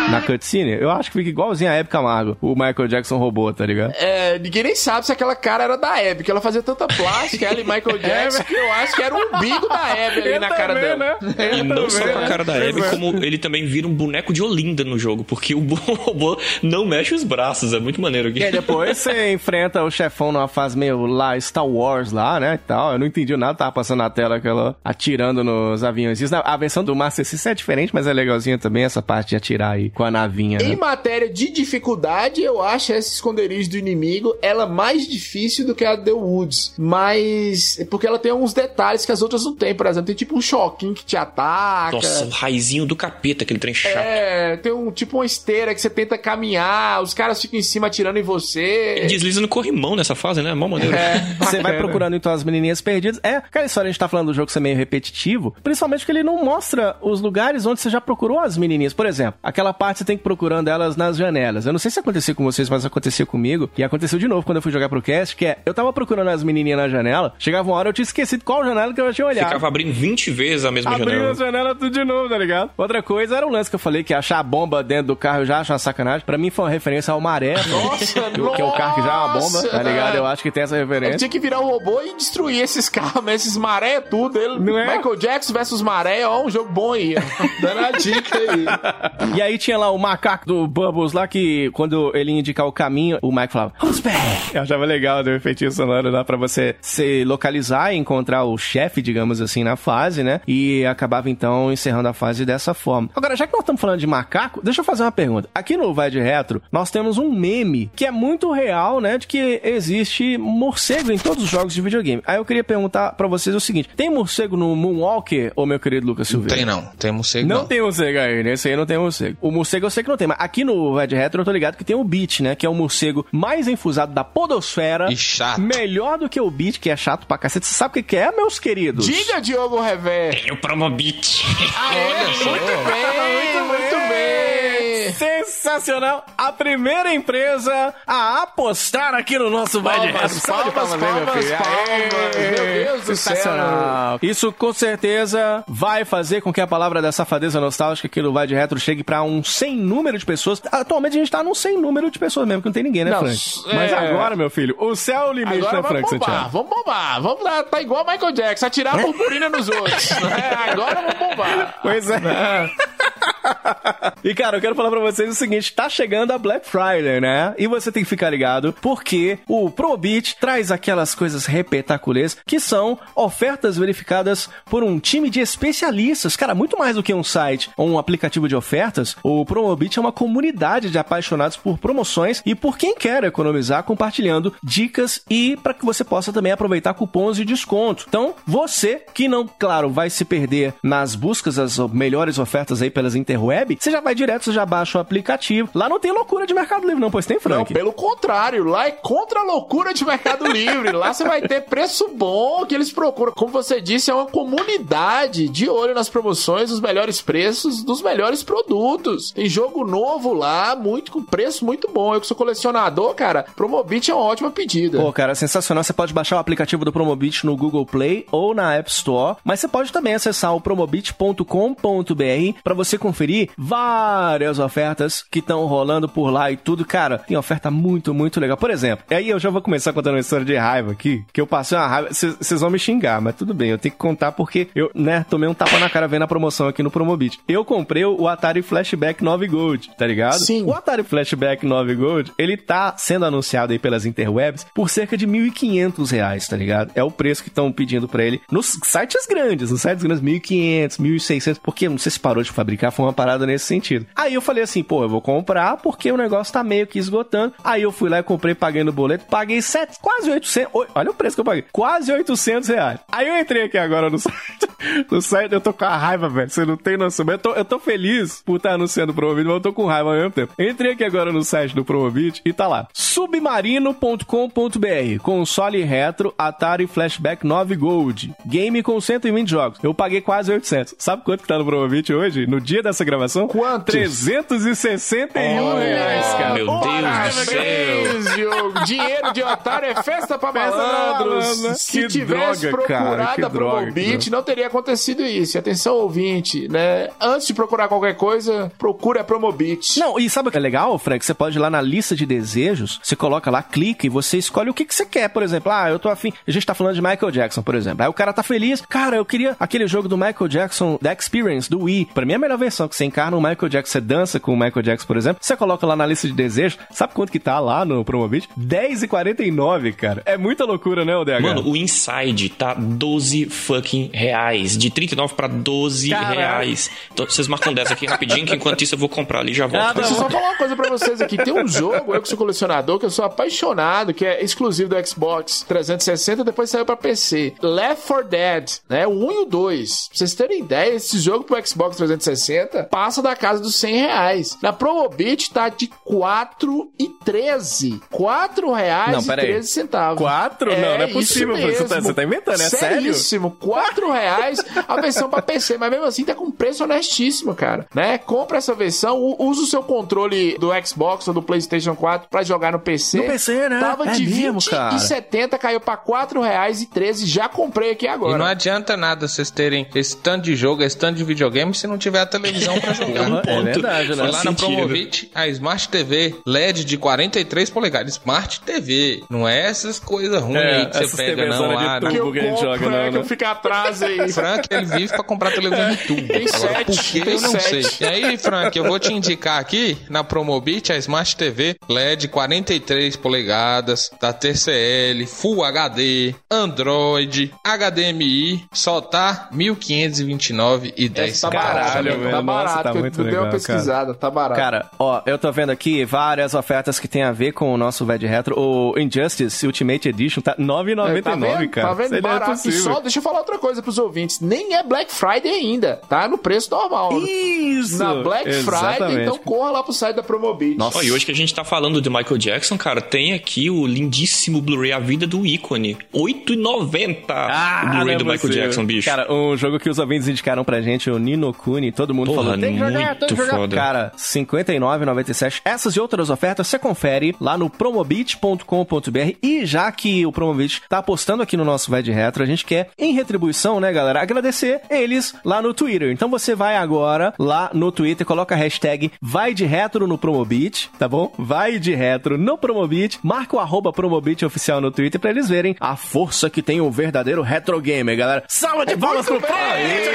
na cutscene? Eu acho que fica igualzinho a Abby Camargo, o Michael Jackson robô, tá ligado?
É, ninguém nem sabe se aquela cara era da Abby, que ela fazia tanta plástica, ela e Michael [LAUGHS] Jackson, que eu acho que era o umbigo da Abby ali
Eu
na cara
também,
dela.
né?
E não só com a cara da Abby,
é.
como ele também vira um boneco de Olinda no jogo, porque o [LAUGHS] robô não mexe os braços, é muito maneiro aqui.
E aí depois você enfrenta o chefão numa fase meio lá, Star Wars lá, né, e tal. Eu não entendi nada, tava passando na tela aquela atirando nos aviões. Isso, A versão do Master System é diferente, mas é legalzinha também essa parte de atirar aí com a navinha,
Em
né?
matéria de dificuldade, eu acho essa esconderijo do inimigo ela mais difícil do que a The Woods. Mas. Porque ela tem alguns detalhes que as outras não tem. Por exemplo, tem tipo um choquinho que te ataca.
Nossa, o raizinho do capeta, aquele trem chato.
É, tem um tipo uma esteira que você tenta caminhar, os caras ficam em cima atirando em você.
Ele desliza no corrimão nessa fase, né? Mó maneiro.
É,
Você vai procurando então as menininhas perdidas. É, aquela história a gente tá falando do jogo ser meio repetitivo, principalmente porque ele não mostra os lugares onde você já procurou as menininhas. Por exemplo, aquela parte você tem que ir procurando elas nas janelas. Eu não sei se acontecia com vocês, mas acontecia comigo. E aconteceu de novo quando eu fui jogar pro cast, que é, eu tava procurando as menininhas na janela, chegava uma hora eu tinha esquecido qual janela que eu já tinha olhado.
Ficava abrindo 20 vezes a mesma
Abriu
janela.
a janela tudo de novo, tá ligado? Outra coisa era o lance que eu falei, que achar a bomba dentro do carro eu já acho uma sacanagem. Pra mim foi uma referência ao maré.
Nossa,
que, que é o carro que já é uma bomba, tá ligado? Eu acho que tem essa referência.
tinha que virar um robô e destruir esses carros, mas [LAUGHS] esses maré tudo. Ele,
Não é?
Michael Jackson versus maré, ó, um jogo bom aí. [LAUGHS] Dando a dica aí.
E aí tinha lá o macaco do Bubbles lá que quando ele ia indicar o caminho, o Mike falava, Who's back? Eu achava legal do efeitinho sonoro lá pra você se localizar e encontrar o chefe, digamos assim, na fase, né? E acabava então encerrando a fase dessa forma. Agora, já que nós estamos falando de macaco, deixa eu fazer uma pergunta. Aqui no Vai de Retro, nós temos um meme que é muito real, né? De que existe morcego em todos os jogos de videogame. Aí eu queria perguntar pra vocês o seguinte: tem morcego no Moonwalker, ô meu querido Lucas Silveira?
Tem não, tem morcego
Não,
não.
tem morcego aí, nesse aí não tem morcego. O morcego eu sei que não tem, mas aqui no Red Retro eu tô ligado que tem o Beat, né? Que é o morcego mais enfusado da podosfera.
E chato.
Melhor do que o Beat, que é chato pra cacete. Você sabe o que é, meus queridos?
Diga, Diogo Rever.
Tem o Promobit.
Muito bem, [LAUGHS] muito bem.
Sensacional! A primeira empresa a apostar aqui no nosso Vai de
Palmas,
de
palmas,
palmas, né,
palmas, palmas.
Aê!
Meu Deus do céu.
Isso com certeza vai fazer com que a palavra da safadeza nostálgica aqui no Vai de Retro chegue pra um sem número de pessoas. Atualmente a gente tá num sem número de pessoas mesmo, que não tem ninguém, né,
Não,
Frank?
é-
Mas agora, meu filho, o céu é o limite,
Agora
né,
vamos
Frank
bombar,
Santiago?
vamos bombar. Vamos lá, tá igual Michael Jackson, atirar a purpurina nos outros. É, agora vamos bombar.
Pois é. [LAUGHS] [LAUGHS] e cara, eu quero falar pra vocês o seguinte: tá chegando a Black Friday, né? E você tem que ficar ligado porque o Probit traz aquelas coisas repetaculês que são ofertas verificadas por um time de especialistas. Cara, muito mais do que um site ou um aplicativo de ofertas, o Promobit é uma comunidade de apaixonados por promoções e por quem quer economizar compartilhando dicas e para que você possa também aproveitar cupons de desconto. Então, você que não, claro, vai se perder nas buscas das melhores ofertas aí pelas interwebs, web, você já vai direto, você já baixa o aplicativo. Lá não tem loucura de Mercado Livre, não, pois tem,
Não,
Frank.
pelo contrário, lá é contra a loucura de Mercado [LAUGHS] Livre. Lá você vai ter preço bom que eles procuram. Como você disse, é uma comunidade de olho nas promoções, os melhores preços dos melhores produtos. Tem jogo novo lá, muito com preço muito bom. Eu que sou colecionador, cara, Promobit é uma ótima pedida.
Pô, cara, sensacional. Você pode baixar o aplicativo do Promobit no Google Play ou na App Store, mas você pode também acessar o promobit.com.br para você conferir várias ofertas que estão rolando por lá e tudo. Cara, tem oferta muito, muito legal. Por exemplo, aí eu já vou começar contando uma história de raiva aqui, que eu passei uma raiva. Vocês vão me xingar, mas tudo bem, eu tenho que contar porque eu, né, tomei um tapa na cara vendo a promoção aqui no Promobit. Eu comprei o Atari Flashback 9 Gold, tá ligado?
Sim.
O Atari Flashback 9 Gold, ele tá sendo anunciado aí pelas interwebs por cerca de 1.500 reais, tá ligado? É o preço que estão pedindo pra ele nos sites grandes, nos sites grandes, 1.500, 1.600, porque não sei se parou de fabricar, foi uma parada nesse sentido. Aí eu falei assim, pô, eu vou comprar porque o negócio tá meio que esgotando. Aí eu fui lá e comprei, paguei no boleto, paguei sete, quase 800, oi, olha o preço que eu paguei, quase 800 reais. Aí eu entrei aqui agora no [LAUGHS] site, no site, eu tô com a raiva, velho, você não tem noção. Eu tô, eu tô feliz por estar anunciando o Promobit, mas eu tô com raiva ao mesmo tempo. Entrei aqui agora no site do Promobit e tá lá, submarino.com.br, console retro, Atari Flashback 9 Gold, game com 120 jogos. Eu paguei quase 800. Sabe quanto que tá no Promobit hoje, no dia dessa gravação?
Quanto?
361 reais, cara.
Meu Deus do céu.
Diogo. [LAUGHS] Dinheiro de otário é festa pra
Festa
malandros.
malandro.
Se
Que
tivesse
droga, cara,
procurado
que
a
droga,
Promobit,
que
não teria acontecido isso. Atenção, ouvinte, né? Antes de procurar qualquer coisa, procure a Promobit.
Não, e sabe o que é legal, Frank? Você pode ir lá na lista de desejos, você coloca lá, clica e você escolhe o que, que você quer. Por exemplo, ah, eu tô afim. A gente tá falando de Michael Jackson, por exemplo. Aí o cara tá feliz. Cara, eu queria aquele jogo do Michael Jackson, The Experience, do Wii. Pra mim é a melhor versão, que você encarna o Michael Jackson, você dança com o Michael Jackson, por exemplo. Você coloca lá na lista de desejos. Sabe quanto que tá lá no Promobit? R$10,49, cara. É muita loucura, né, ODH?
Mano, o Inside tá 12 fucking reais. De 39 pra 12
Caralho.
reais. Então vocês marcam 10 aqui rapidinho, que enquanto isso eu vou comprar ali e já volto.
Ah,
Deixa eu só falar uma coisa pra vocês aqui. Tem um [LAUGHS] jogo, eu que sou colecionador, que eu sou apaixonado, que é exclusivo do Xbox 360, depois saiu pra PC. Left 4 Dead, né? O 1 e o 2. Pra vocês terem ideia, esse jogo pro Xbox 360 passa da casa dos 100 reais. Na Promobit tá de 4 e 13. 4 reais
Não,
e
pera aí.
13 centavos.
Quatro? Não, não é possível,
isso
você tá- você tá inventando, é sério?
Seríssimo. 4 reais a versão pra PC, mas mesmo assim tá com preço honestíssimo, cara. Né? Compra essa versão, usa o seu controle do Xbox ou do PlayStation 4 pra jogar no PC.
No PC, né?
Tava
É
de
mesmo,
20
cara.
e 70, caiu pra 4 reais e 13. Já comprei aqui
E não
agora.
adianta nada vocês terem esse tanto de jogo, esse tanto de videogame, se não tiver a televisão pra jogar.
Porra, é verdade, né?
Foi lá na. Promovit, a Smart TV LED de 43 polegadas. Smart TV. Não é essas coisas ruins
É,
aí que você pega, não.
de
Ah,
tubo.
não.
jogo que a gente joga,
é
não,
que
né?
eu fico atrás aí.
Frank, ele vive pra comprar televisão de tubo.
Tem
Agora,
sete,
por eu não
sete.
sei. E aí, Frank, eu vou te indicar aqui na Promobit a Smart TV LED 43 polegadas, da TCL, Full HD, Android, HDMI, só tá 1.529 e 10
Essa tá
Caralho, velho.
Tá
Nossa,
barato.
tá
eu
muito
dei
legal,
uma pesquisada, tá barato.
Cara, ó, eu tô vendo aqui várias ofertas que tem a ver com o nosso VED Retro. O Injustice Ultimate Edition tá R$ 9,99,
É, tá vendo?
cara.
Tá vendo?
Isso não é
Barato. E só, deixa eu falar outra coisa pros ouvintes. Nem é Black Friday ainda. Tá no preço normal.
Isso!
Na Black Friday,
Exatamente.
então corra lá pro site da Promobit.
Nossa.
E hoje que a gente tá falando de Michael Jackson, cara, tem aqui o lindíssimo Blu-ray A Vida do Ícone. R$ 8,90
Ah,
o
não
Blu-ray
é
do Michael. Jackson, bicho.
Cara, um jogo que os ouvintes indicaram pra gente, o Nino Kuni, todo mundo falou, tem que jogar, tem que
muito
jogar.
foda.
Cara, R$ 59,97. Essas e outras ofertas você confere lá no promobit.com.br e já que o Promobit tá apostando aqui no nosso Vai de Retro, a gente quer, em retribuição, né, galera, agradecer eles lá no Twitter. Então você vai agora lá no Twitter, coloca a hashtag Vai de Retro no Promobit, tá bom? Vai de Retro no Promobit, marca o arroba Promobit oficial no Twitter pra eles verem a força que tem o verdadeiro retro gamer, galera. Salva de palmas pro Promobit!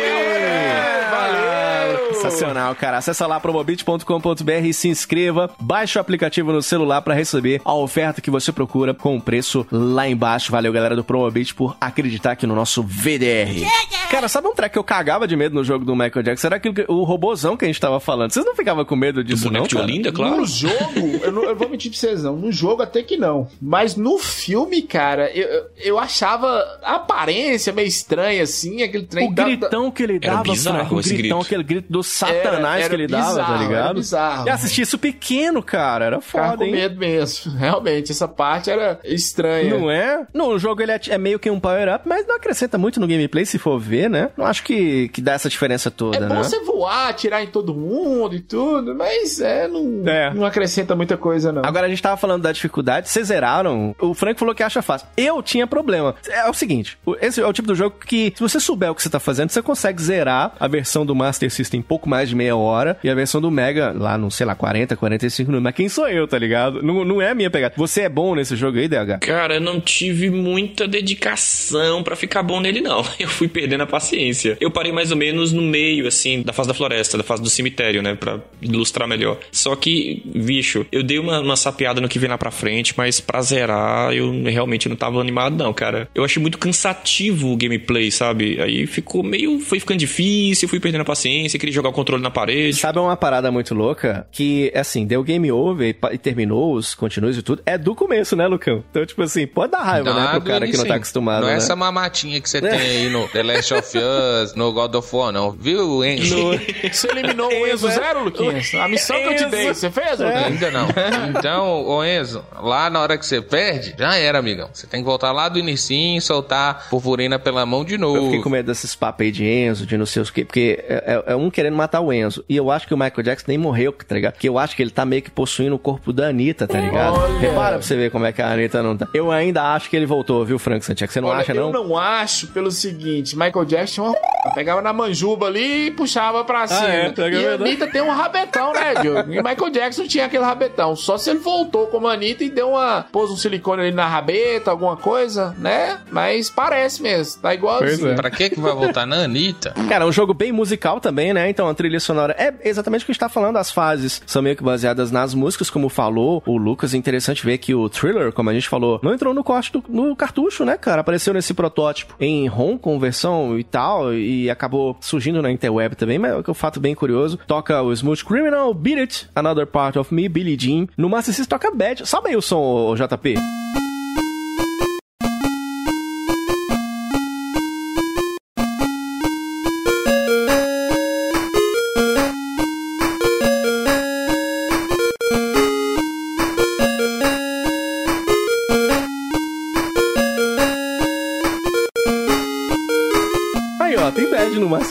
Valeu!
Sensacional, cara. Acessa lá promobit.com.br e se inscreva. Baixe o aplicativo no celular pra receber a oferta que você procura com o preço lá embaixo. Valeu, galera do Promobit, por acreditar aqui no nosso VDR. Cara, sabe um track que eu cagava de medo no jogo do Michael Jackson? Era aquilo que, o robozão que a gente tava falando. Vocês não ficavam com medo disso, não?
de
cara?
Olinda, claro.
No jogo, eu, não, eu vou mentir pra vocês não. No jogo até que não. Mas no filme, cara, eu, eu- achava a aparência meio estranha, assim, aquele trem.
O
da-
gritão que ele
Era
dava,
bizarro
Frank, o
esse
gritão,
grito.
aquele grito do satanás
Era-
que ele
era
dava, tá
bizarro,
ligado?
era bizarro.
E assistir isso pequeno, cara, era
Ficava
foda,
com
hein?
medo mesmo. [LAUGHS] Realmente, essa parte era estranha.
Não é? No jogo ele é, é meio que um power-up, mas não acrescenta muito no gameplay se for ver, né? Não acho que, que dá essa diferença toda,
É bom
né?
você voar, atirar em todo mundo e tudo, mas é, não,
É.
não acrescenta muita coisa, não.
Agora a gente tava falando da dificuldade, vocês zeraram. O Frank falou que acha fácil. Eu tinha problema. É o seguinte: esse é o tipo do jogo que, se você souber o que você tá fazendo, você consegue zerar a versão do Master System em pouco mais de meia hora e a versão do Mega lá no, sei lá, 40, 45 minutos. Mas quem sou eu, tá ligado? Não, não é a minha pegada. Você é bom nesse jogo aí, DH?
Cara, eu não tive muita dedicação pra ficar bom nele, não. [LAUGHS] Eu fui perdendo a paciência. Eu parei mais ou menos no meio, assim, da fase da floresta, da fase do cemitério, né? Pra ilustrar melhor. Só que, bicho, eu dei uma, uma sapeada no que vem lá pra frente, mas pra zerar, eu realmente não tava animado, não, cara. Eu achei muito cansativo o gameplay, sabe? Aí ficou meio. Foi ficando difícil, fui perdendo a paciência, queria jogar o controle na parede.
Sabe uma parada muito louca? Que, assim, deu game over e, e terminou os continuos e tudo. É do começo, né, Lucão? Então, tipo assim, pode dar raiva, né, pro cara que não tá acostumado,
Não é
né?
essa mamatinha que você tem aí no The Last of Us, no God of War, não. Viu, Enzo? [LAUGHS]
Você eliminou o Enzo Zero, Luquinhas? A missão que eu te dei, você fez,
É.
Ainda não. Então, ô Enzo, lá na hora que você perde, já era, amigão. Você tem que voltar lá do inicinho e soltar purpurina pela mão de novo.
Eu fiquei com medo desses papos aí de Enzo, de não sei o que, porque é, é- é um querendo matar o Enzo. E eu acho que o Michael Jackson nem morreu, tá ligado? Porque eu acho que ele tá meio que possuindo o corpo da Anitta, tá ligado?
Olha.
Repara pra você ver como é que a Anitta não tá. Eu ainda acho que ele voltou, viu, Frank Santiago? Você não
Olha,
acha,
eu
não?
não acho pelo seguinte, Michael Jackson pegava na manjuba ali e puxava pra cima.
é? Tá
e a? Anitta tem um rabetão, né, Diogo? [LAUGHS] E Michael Jackson tinha aquele rabetão. Só se ele voltou como a Anitta e deu uma... pôs um silicone ali na rabeta, alguma coisa, né? Mas parece mesmo, tá igualzinho.
Pois é.
Pra que que vai voltar na Anitta?
Cara, é um jogo bem musical também, né? Então a trilha sonora é exatamente o que a gente tá falando. As fases são meio que baseadas nas músicas, como falou o Lucas. É interessante ver que o Thriller, como a gente falou, não entrou no corte do, no cartucho, né, cara? Apareceu nesse protótipo em ROM, conversão e tal, e acabou surgindo na interweb também, mas é um fato bem curioso. Toca o Smooth Criminal, Beat It, Another Part of Me, Billie Jean. No Master System toca Bad. Sabe aí o som, ô, JP?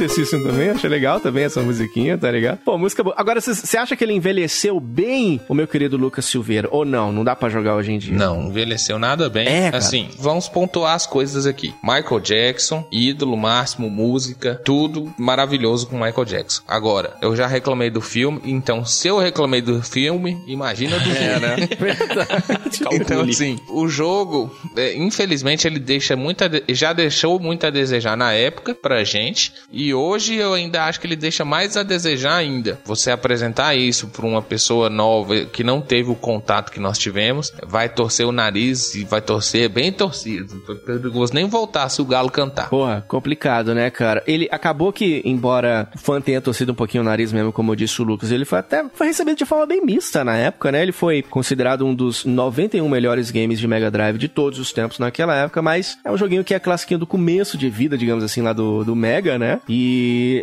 System também, achei legal também essa musiquinha, tá ligado? Pô, música boa. Agora, você acha que ele envelheceu bem, o meu querido Lucas Silveira? Ou não? Não dá pra jogar hoje em dia?
Não, envelheceu nada bem.
É, cara.
Assim, vamos pontuar as coisas aqui. Michael Jackson, ídolo máximo, música, tudo maravilhoso com Michael Jackson. Agora, eu já reclamei do filme, então se eu reclamei do filme, imagina do [LAUGHS]
É,
jogo.
né? [LAUGHS]
Então, assim, o jogo, é, infelizmente, ele deixa muita. de- Já deixou muito a desejar na época pra gente. E hoje eu ainda acho que ele deixa mais a desejar ainda. Você apresentar isso pra uma pessoa nova que não teve o contato que nós tivemos, vai torcer o nariz e vai torcer bem torcido. Perigoso nem voltar se o galo cantar.
Porra, complicado, né, cara? Ele acabou que, embora o fã tenha torcido um pouquinho o nariz mesmo, como disse o Lucas, ele foi até foi recebido de forma bem mista na época, né? Ele foi considerado um dos 91 melhores games de Mega Drive de todos os tempos naquela época, mas é um joguinho que é classiquinho do começo de vida, digamos assim, lá do, do Mega, né? E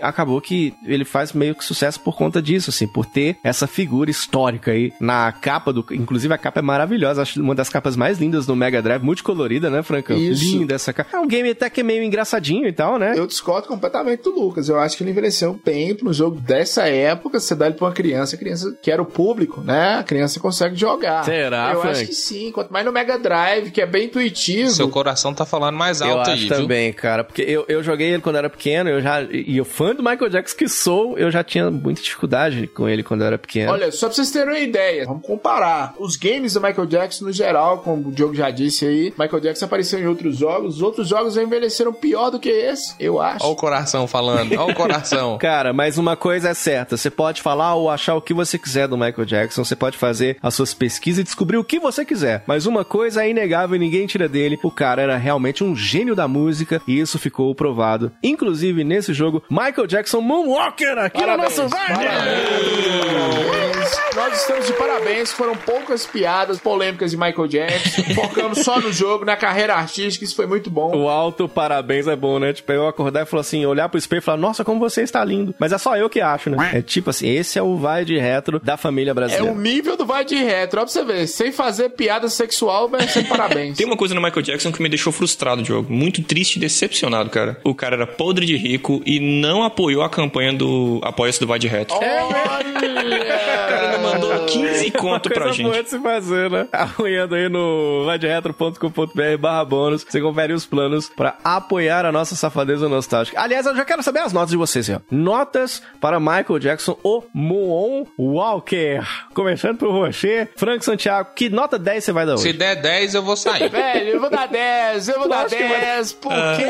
acabou que ele faz meio que sucesso por conta disso, assim, por ter essa figura histórica aí na capa do. Inclusive a capa é maravilhosa, acho uma das capas mais lindas do Mega Drive, multicolorida, né, Francão?
Isso.
Linda essa capa. É um game até que é meio engraçadinho e tal, né?
Eu discordo completamente do Lucas. Eu acho que ele envelheceu bem para um jogo dessa época. Você dá ele pra uma criança, a criança que era o público, né? A criança consegue jogar.
Será,
Eu
Frank?
acho que sim. Quanto mais no Mega Drive, que é bem intuitivo.
Seu coração tá falando mais
Eu
alto
acho
aí, viu?
também, cara, porque eu, eu joguei ele quando era pequeno, eu já e eu fã do Michael Jackson que sou, eu já tinha muita dificuldade com ele quando eu era pequeno.
Olha, só pra vocês terem uma ideia, vamos comparar. Os games do Michael Jackson no geral, como o Diogo já disse aí, Michael Jackson apareceu em outros jogos, os outros jogos envelheceram pior do que esse, eu acho.
Olha o coração falando, olha o coração. [LAUGHS]
Cara, mas uma coisa é certa, você pode falar ou achar o que você quiser do Michael Jackson, você pode fazer as suas pesquisas e descobrir o que você quiser, mas uma coisa é inegável e ninguém tira dele, o cara era realmente um gênio da música e isso ficou provado. Inclusive, nesse jogo, Michael Jackson Moonwalker aqui
Parabéns,
no nosso Vai!
parabéns. Nós estamos de parabéns. Foram poucas piadas polêmicas de Michael Jackson. [LAUGHS] Focamos só no jogo, na carreira artística. Isso foi muito bom.
O alto parabéns é bom, né? Tipo, eu acordar e falar assim, olhar pro espelho e falar, nossa, como você está lindo. Mas é só eu que acho, né? É tipo assim, esse é o vai de retro da família
É
brasileira.
o nível do vai de retro. Ó, pra você ver. Sem fazer piada sexual, mas sem parabéns. [LAUGHS]
Tem uma coisa no Michael Jackson que me deixou frustrado, Diogo. Muito triste e decepcionado, cara. O cara era podre de rico e não apoiou a campanha do Apoia-se do Vai de Reto.
Olha!
O cara mandou 15 conto
Uma
pra
coisa boa
gente.
de se fazer, né? Apoiando aí no vaderetro.com.br barra bônus, você confere os planos pra apoiar a nossa safadeza nostálgica. Aliás, eu já quero saber as notas de vocês, ó. Notas para Michael Jackson, o Moon Walker. Começando por você, Frank Santiago, que nota 10 você vai dar hoje?
Se der 10, eu vou sair.
Velho, eu vou dar 10, eu vou dar
acho que vai-
10, porque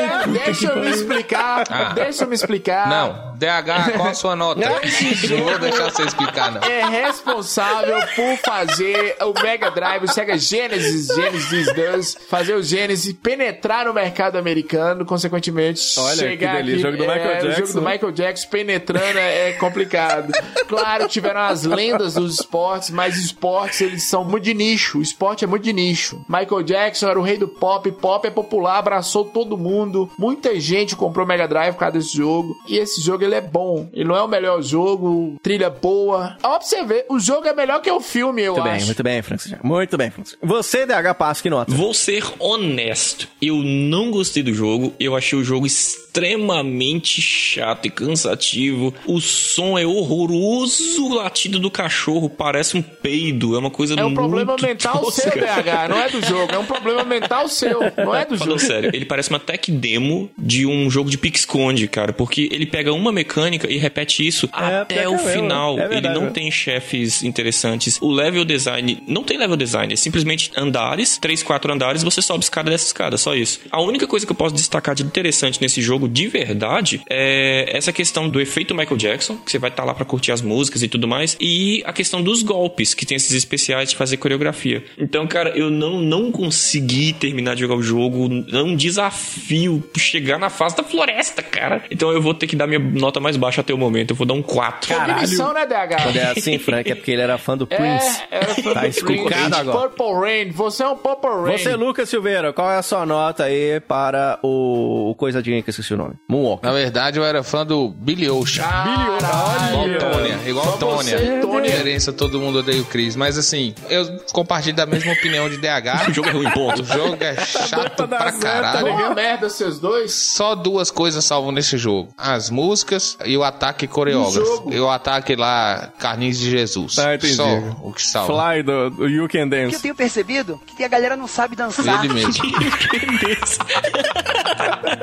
deixa eu me explicar,
Ah.
deixa eu me explicar.
Não, DH, qual a sua nota? Não vou deixar você explicar, não.
É responsável por fazer o Mega Drive, o Sega Genesis, Genesis 2, fazer o Genesis penetrar no mercado americano, consequentemente
Olha,
chegar
que delícia,
aqui,
jogo do Michael
é, O jogo
Jackson.
do Michael Jackson penetrando é, é complicado. Claro, tiveram as lendas dos esportes, mas esportes eles são muito de nicho. O esporte é muito de nicho. Michael Jackson era o rei do pop, pop é popular, abraçou todo mundo. Muita gente comprou Mega Drive por causa desse jogo. E esse jogo ele é bom. Ele não é o melhor jogo, trilha boa. Ó, pra você ver, o jogo é melhor que o filme, eu
Muito
acho.
bem, muito bem, Santiago. Muito bem, Santiago. Você, DH, passa que nota?
Vou ser honesto. Eu não gostei do jogo. Eu achei o jogo extremamente chato e cansativo. O som é horroroso. O latido do cachorro parece um peido. É uma coisa
É um
muito
problema mental
tosca.
seu, DH, não é do jogo. É um problema mental seu, não é do
Falando
jogo.
sério, ele parece uma tech demo de um jogo de pique-esconde, cara. Porque ele pega uma mecânica e repete isso até
pior
o
é
final.
é
ele
verdade,
não
né?
tem chefes interessantes. O level design não tem level design, é simplesmente andares, três, quatro andares, você sobe escada dessa escada, só isso. A única coisa que eu posso destacar de interessante nesse jogo, de verdade, é essa questão do efeito Michael Jackson, que você vai estar lá pra curtir as músicas e tudo mais, e a questão dos golpes, que tem esses especiais de fazer coreografia. Então, cara, eu não, não consegui terminar de jogar o jogo, é um desafio chegar na fase da floresta, cara. Então eu vou ter que dar minha nota mais baixa até o momento, eu vou dar um 4.
Cognição, né, DH?
Quando é assim, Frank, é porque ele era fã do Prince.
É, era fã
Tá
do
agora.
Purple Rain, você é um Purple Rain.
Você, Lucas Silveira, qual é a sua nota aí para o, o Coisadinha que eu esqueci o nome? Moonwalker.
Na verdade, eu era fã do Billy Ocean.
Caralho.
Igual Tônia, igual
Só
Tônia.
Tônia.
Diferença, todo mundo odeia o Chris. Mas assim, eu compartilho da mesma opinião de DH. [LAUGHS]
O jogo é ruim, ponto.
O jogo é chato pra
Tá
caralho.
uma merda vocês dois.
Só duas coisas salvam nesse jogo: as músicas e o ataque coreógrafo. E o ataque lá, Carlinhos de Jesus.
Ah, entendi.
Só o que salva.
Fly do, do You Can
O que eu
Dance.
tenho percebido que a galera não sabe dançar.
Ele mesmo. [LAUGHS] [LAUGHS]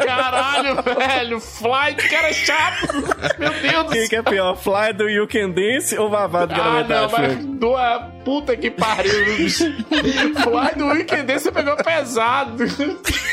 Caralho, velho. Fly, que cara chato. Meu Deus do céu.
que é pior, Fly do You Can Dance ou Vavá do
Ah, não, mas
Frank?
do a puta que pariu. Fly do Weekend você pegou pesado.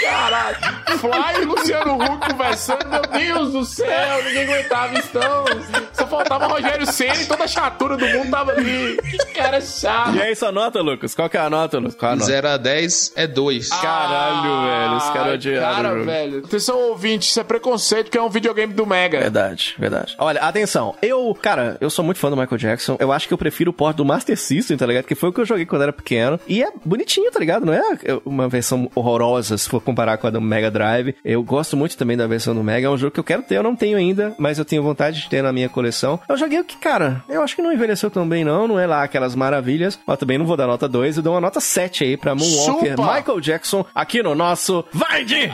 Caralho. Fly e Luciano Huck conversando. Meu Deus do céu, ninguém aguentava então. Só faltava Rogério Senna e toda a chatura do mundo tava ali. Que cara chato.
E aí, sua nota, Lucas? Qual que é a nota, Lucas? Qual a nota?
0 a 10 é 2.
Caralho, velho, os caras odiaram
Cara,
o jogo.
Velho. Atenção, ouvinte, isso é preconceito porque é um videogame do Mega.
Verdade, verdade. Olha, atenção. Eu, cara, eu sou muito fã do Michael Jackson. Eu acho que eu prefiro o port do Master System, tá ligado? Que foi o que eu joguei quando era pequeno. E é bonitinho, tá ligado? Não é uma versão horrorosa se for comparar com a do Mega Drive. Eu gosto muito também da versão do Mega. É um jogo que eu quero ter, eu não tenho ainda, mas eu tenho vontade de ter na minha coleção. Eu joguei o que, cara, eu acho que não envelheceu tão bem, não. Não é lá aquelas maravilhas. Mas também não vou dar nota 2. Eu dou uma nota 7 aí pra Moonwalker
Chupa!
Michael Jackson aqui no nosso Vai de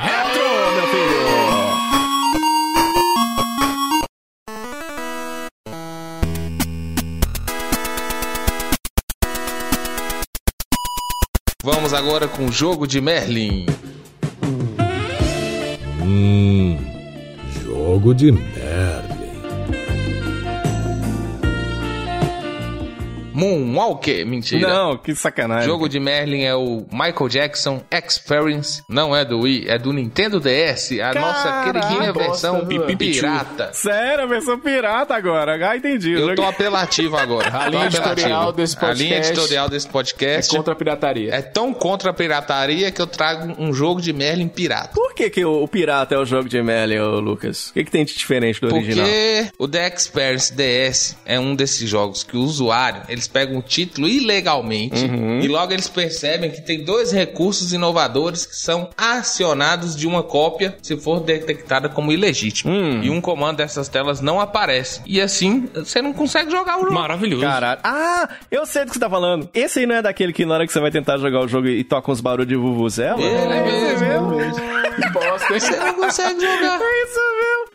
Retro, meu filho!
Vamos agora com o jogo de Merlin.
Hum, jogo de Merlin.
Moonwalker. Mentira.
Não, que sacanagem.
Jogo de Merlin é o Michael Jackson Experience. Não é do Wii, é do Nintendo DS. A nossa
Caraca,
queridinha
bosta,
versão pirata.
Sério, a versão pirata agora. Ah, entendi.
Eu tô apelativo agora.
A linha editorial desse
A linha
podcast
editorial desse
É
podcast
contra a pirataria.
é tão contra a pirataria que eu trago um jogo de Merlin pirata.
Por que, que o, o pirata é o jogo de Merlin, ô, Lucas? O que, que tem de diferente do original?
Porque o The Experience DS é um desses jogos que o usuário, eles pegam o título ilegalmente
Uhum.
e logo eles percebem que tem dois recursos inovadores que são acionados de uma cópia se for detectada como ilegítima.
Hum.
E um comando dessas telas não aparece. E assim, você não consegue jogar o jogo.
Maravilhoso.
Caralho. Ah, eu sei do que você tá falando. Esse aí não é daquele que na hora que você vai tentar jogar o jogo e toca uns barulhos de vuvuzela?
Ele
É esse
mesmo.
Que bosta?
Você não consegue jogar.
É isso mesmo.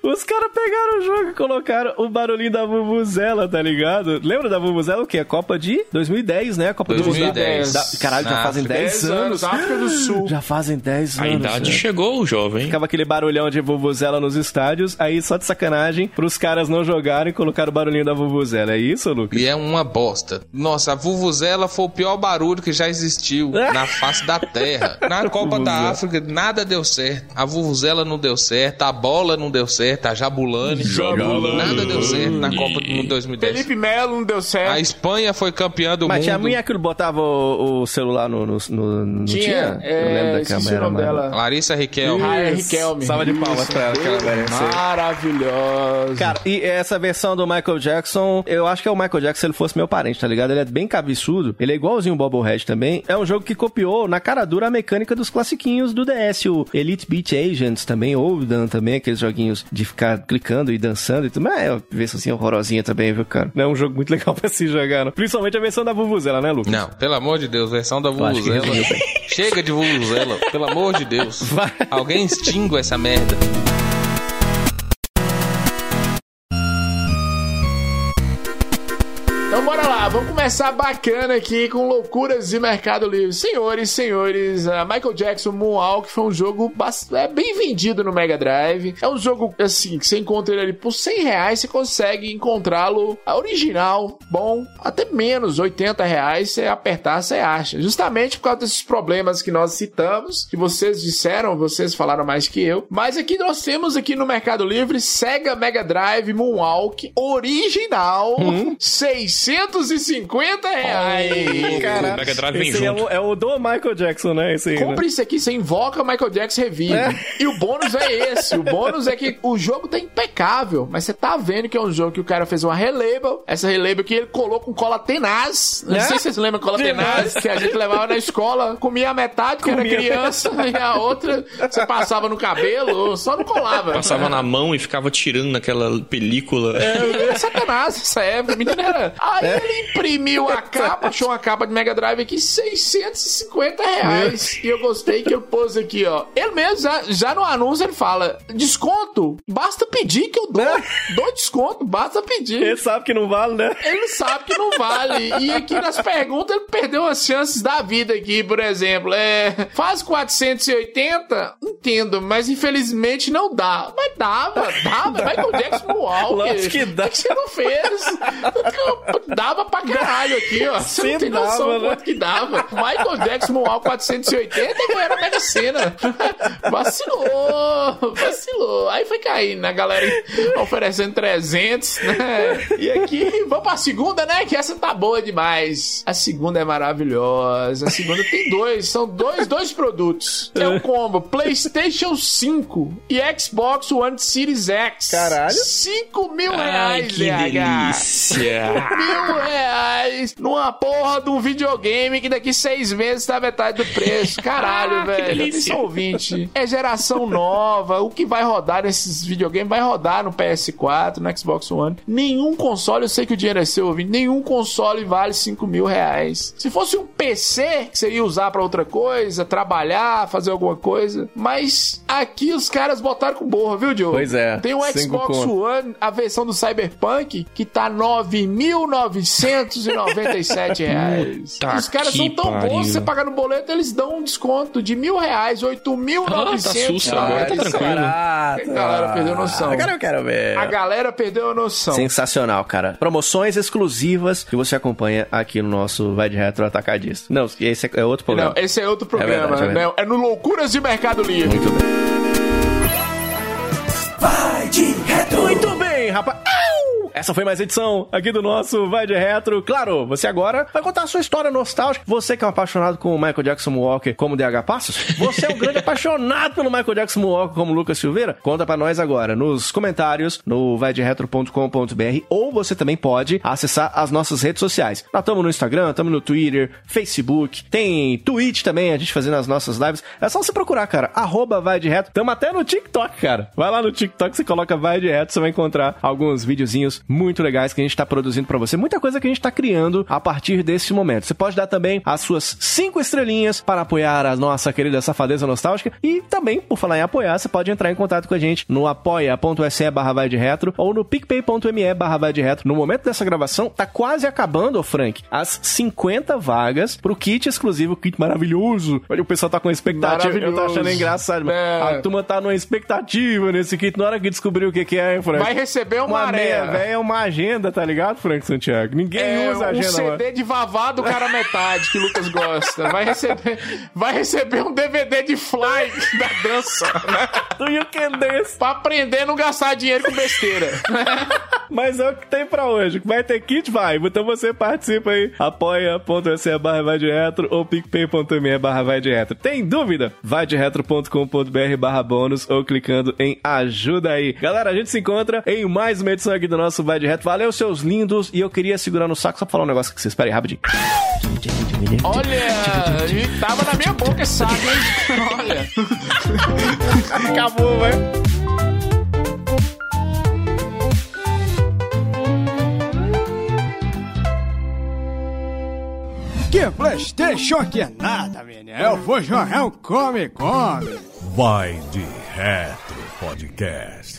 Os caras pegaram o jogo e colocaram o barulhinho da Vuvuzela, tá ligado? Lembra da Vuvuzela? O que? A Copa de 2010, né? A Copa
2010.
do Da- Caralho, já fazem
África.
10
10
anos.
África do [GASPS] Sul.
Já fazem 10
A
anos.
idade
né?
chegou, jovem.
Ficava aquele barulhão de Vuvuzela nos estádios, aí só de sacanagem, pros caras não jogarem, colocaram o barulhinho da Vuvuzela. É isso, Lucas?
E é uma bosta. Nossa, a Vuvuzela foi o pior barulho que já existiu [LAUGHS] na face da Terra. Na Copa da África, nada deu certo. A Vuvuzela não deu certo, a bola não deu certo, a Jabulani.
Jabulani.
Nada deu certo na Copa de 2010.
Felipe Melo não deu certo.
A Espanha foi campeã do
Mas
mundo.
tinha a mulher que botava o, o celular no, no, no- não
Tinha,
tinha?
é,
Eu lembro da
esqueci
câmera. mas-
dela.
Larissa Riquelme.
Ah, é. Riquelme.
Salva de palmas pra ela, aquela velha.
Maravilhosa.
Cara, e essa versão do Michael Jackson, eu acho que é o Michael Jackson se ele fosse meu parente, tá ligado? Ele é bem cabeçudo, ele é igualzinho o Bobblehead também. É um jogo que copiou na cara dura a mecânica dos classiquinhos do DS, o Elite Beat Agents também, ou Dan também, aqueles joguinhos de ficar clicando e dançando e tudo. Mas é uma versão assim horrorosinha também, viu, cara? Não é um jogo muito [LAUGHS] legal pra se jogar, não. Principalmente a versão da Vuvuzela, né, Lucas?
Não, pelo amor de Deus, versão da Vuvuzela. Chega de Vuvuzela, pelo amor de Deus.
Vai.
Alguém extingue essa merda.
Começar bacana aqui com loucuras de Mercado Livre. Senhores, senhores, a Michael Jackson Moonwalk foi um jogo é, bem vendido no Mega Drive. É um jogo, assim, que você encontra ele ali por 100 reais, você consegue encontrá-lo original, bom, até menos, 80 reais, você apertar, você acha. Justamente por causa desses problemas que nós citamos, que vocês disseram, vocês falaram mais que eu. Mas aqui nós temos aqui no Mercado Livre Sega Mega Drive Moonwalk original, 650 reais.
O Mega Drive vem
Esse aí é
junto.
o, é o do Michael Jackson, né? Esse aí, né?
Compre isso aqui, você invoca o Michael Jackson Revive. E o bônus é esse. O bônus é que o jogo tá impecável, mas você tá vendo que é um jogo que o cara fez uma relabel. Essa relabel que ele colou com cola tenaz. Não
É?
sei se vocês lembram cola tenaz, que a gente levava na escola, comia a metade, que era
Comia.
criança, e a outra você passava no cabelo, só não colava.
Passava na mão e ficava tirando naquela película.
É sacanagem essa época. O menino era. Aí
É.
ele imprimiu a capa, achou uma capa de Mega Drive aqui, 650 reais. E eu gostei que eu pôs aqui, ó. Ele mesmo, já, já no anúncio, ele fala: desconto, basta pedir que eu dou. Dou desconto, basta pedir.
Ele sabe que não vale, né?
Ele sabe que não vale. E aqui nas perguntas ele perdeu as chances da vida aqui, por exemplo. É, faz 480? Entendo, mas infelizmente não dá. Mas dava, dava. Michael Jackson no alto.
Lógico que dá.
O que você não fez? [LAUGHS] Dava pra caralho aqui, ó. Você não tem noção
dava,
do
né?
quanto que dava. Michael Jackson Moal 480 não era Mega Sena. [LAUGHS] Vacilou, vacilou. Aí foi caindo, né? A galera oferecendo 300, né? E aqui, vamos pra segunda, né? Que essa tá boa demais. A segunda é maravilhosa. A segunda tem dois, são dois, dois produtos. É o combo PlayStation 5 e Xbox One Series X.
Caralho.
5 mil
Ai,
reais,
que
DH.
delícia.
Mil reais numa porra de um videogame que daqui seis meses tá metade do preço. Caralho, [LAUGHS]
Ah, que
velho. Atenção, ouvinte. É geração nova. O que vai rodar nesses videogames vai rodar no PS4, no Xbox One. Nenhum console, eu sei que o dinheiro é seu, ouvinte. Nenhum console vale 5 mil reais. Se fosse um PC que você ia usar pra outra coisa, trabalhar, fazer alguma coisa. Mas aqui os caras botaram com borra, viu, Joe?
Pois é,
Tem o Xbox
conto.
One, a versão do Cyberpunk, que tá 9.900 997 reais. Os caras são tão
pariu.
bons, você pagar no boleto, eles dão um desconto de mil reais, 8.900
Ah, tá sussa, agora tá tranquilo.
A galera perdeu a noção.
Agora eu quero ver.
A galera perdeu a noção.
Sensacional, cara. Promoções exclusivas que você acompanha aqui no nosso Vai de Retro Atacadista. Não, esse é outro programa.
Não, esse é outro programa.
verdade, é
né? é no Loucuras de Mercado Livre.
Muito bem.
Vai de retro.
Muito bem, rapaz. Essa foi mais edição aqui do nosso Vai de Retro. Claro, você agora vai contar a sua história nostálgica. Você que é um apaixonado com o Michael Jackson Walker como DH Passos. Você é um grande [LAUGHS] apaixonado pelo Michael Jackson Walker como Lucas Silveira. Conta pra nós agora nos comentários no vaideretro.com.br ou você também pode acessar as nossas redes sociais. Nós estamos no Instagram, estamos no Twitter, Facebook, tem Twitch também, a gente fazendo as nossas lives. É só você procurar, cara, arroba vai de reto. Tamo até no TikTok, cara. Vai lá no TikTok, você coloca vai de reto, você vai encontrar alguns videozinhos muito legais que a gente tá produzindo pra você. Muita coisa que a gente tá criando a partir desse momento. Você pode dar também as suas cinco estrelinhas para apoiar a nossa querida safadeza nostálgica e também, por falar em apoiar, você pode entrar em contato com a gente no apoia.se barra vai de retro ou no picpay.me barra vai de retro. No momento dessa gravação, tá quase acabando, Frank, as 50 vagas pro kit exclusivo, kit maravilhoso. Olha, o pessoal tá com expectativa, eu tô achando engraçado.
É.
A turma tá numa expectativa nesse kit. Na hora que descobrir o que que é, hein, Frank?
Vai receber uma,
uma meia
areia.
É uma agenda, tá ligado, Frank Santiago? Ninguém
É
usa
um
agenda.
CD
mano.
de vavá do cara metade que o Lucas gosta. Vai receber, vai receber um DVD de Fly da dança. Né? [LAUGHS]
Do You Can Dance.
Pra aprender a não gastar dinheiro com besteira.
Mas é o que tem pra hoje. Vai ter kit? Vai. Então você participa aí. apoia.se barra vai de retro ou picpay.me barra vai de retro. Tem dúvida? Vai de retro.com.br barra bônus ou clicando em ajuda aí. Galera, a gente se encontra em mais uma edição aqui do nosso Vai de Retro. Valeu, seus lindos. E eu queria segurar no saco só pra falar um negócio com vocês. Espera aí, rapidinho.
Olha, tava na minha boca esse saco, hein? Olha.
Acabou, vai.
Que Playstation que é nada, menino. Eu vou jogar um come, come.
Vai de Retro Podcast.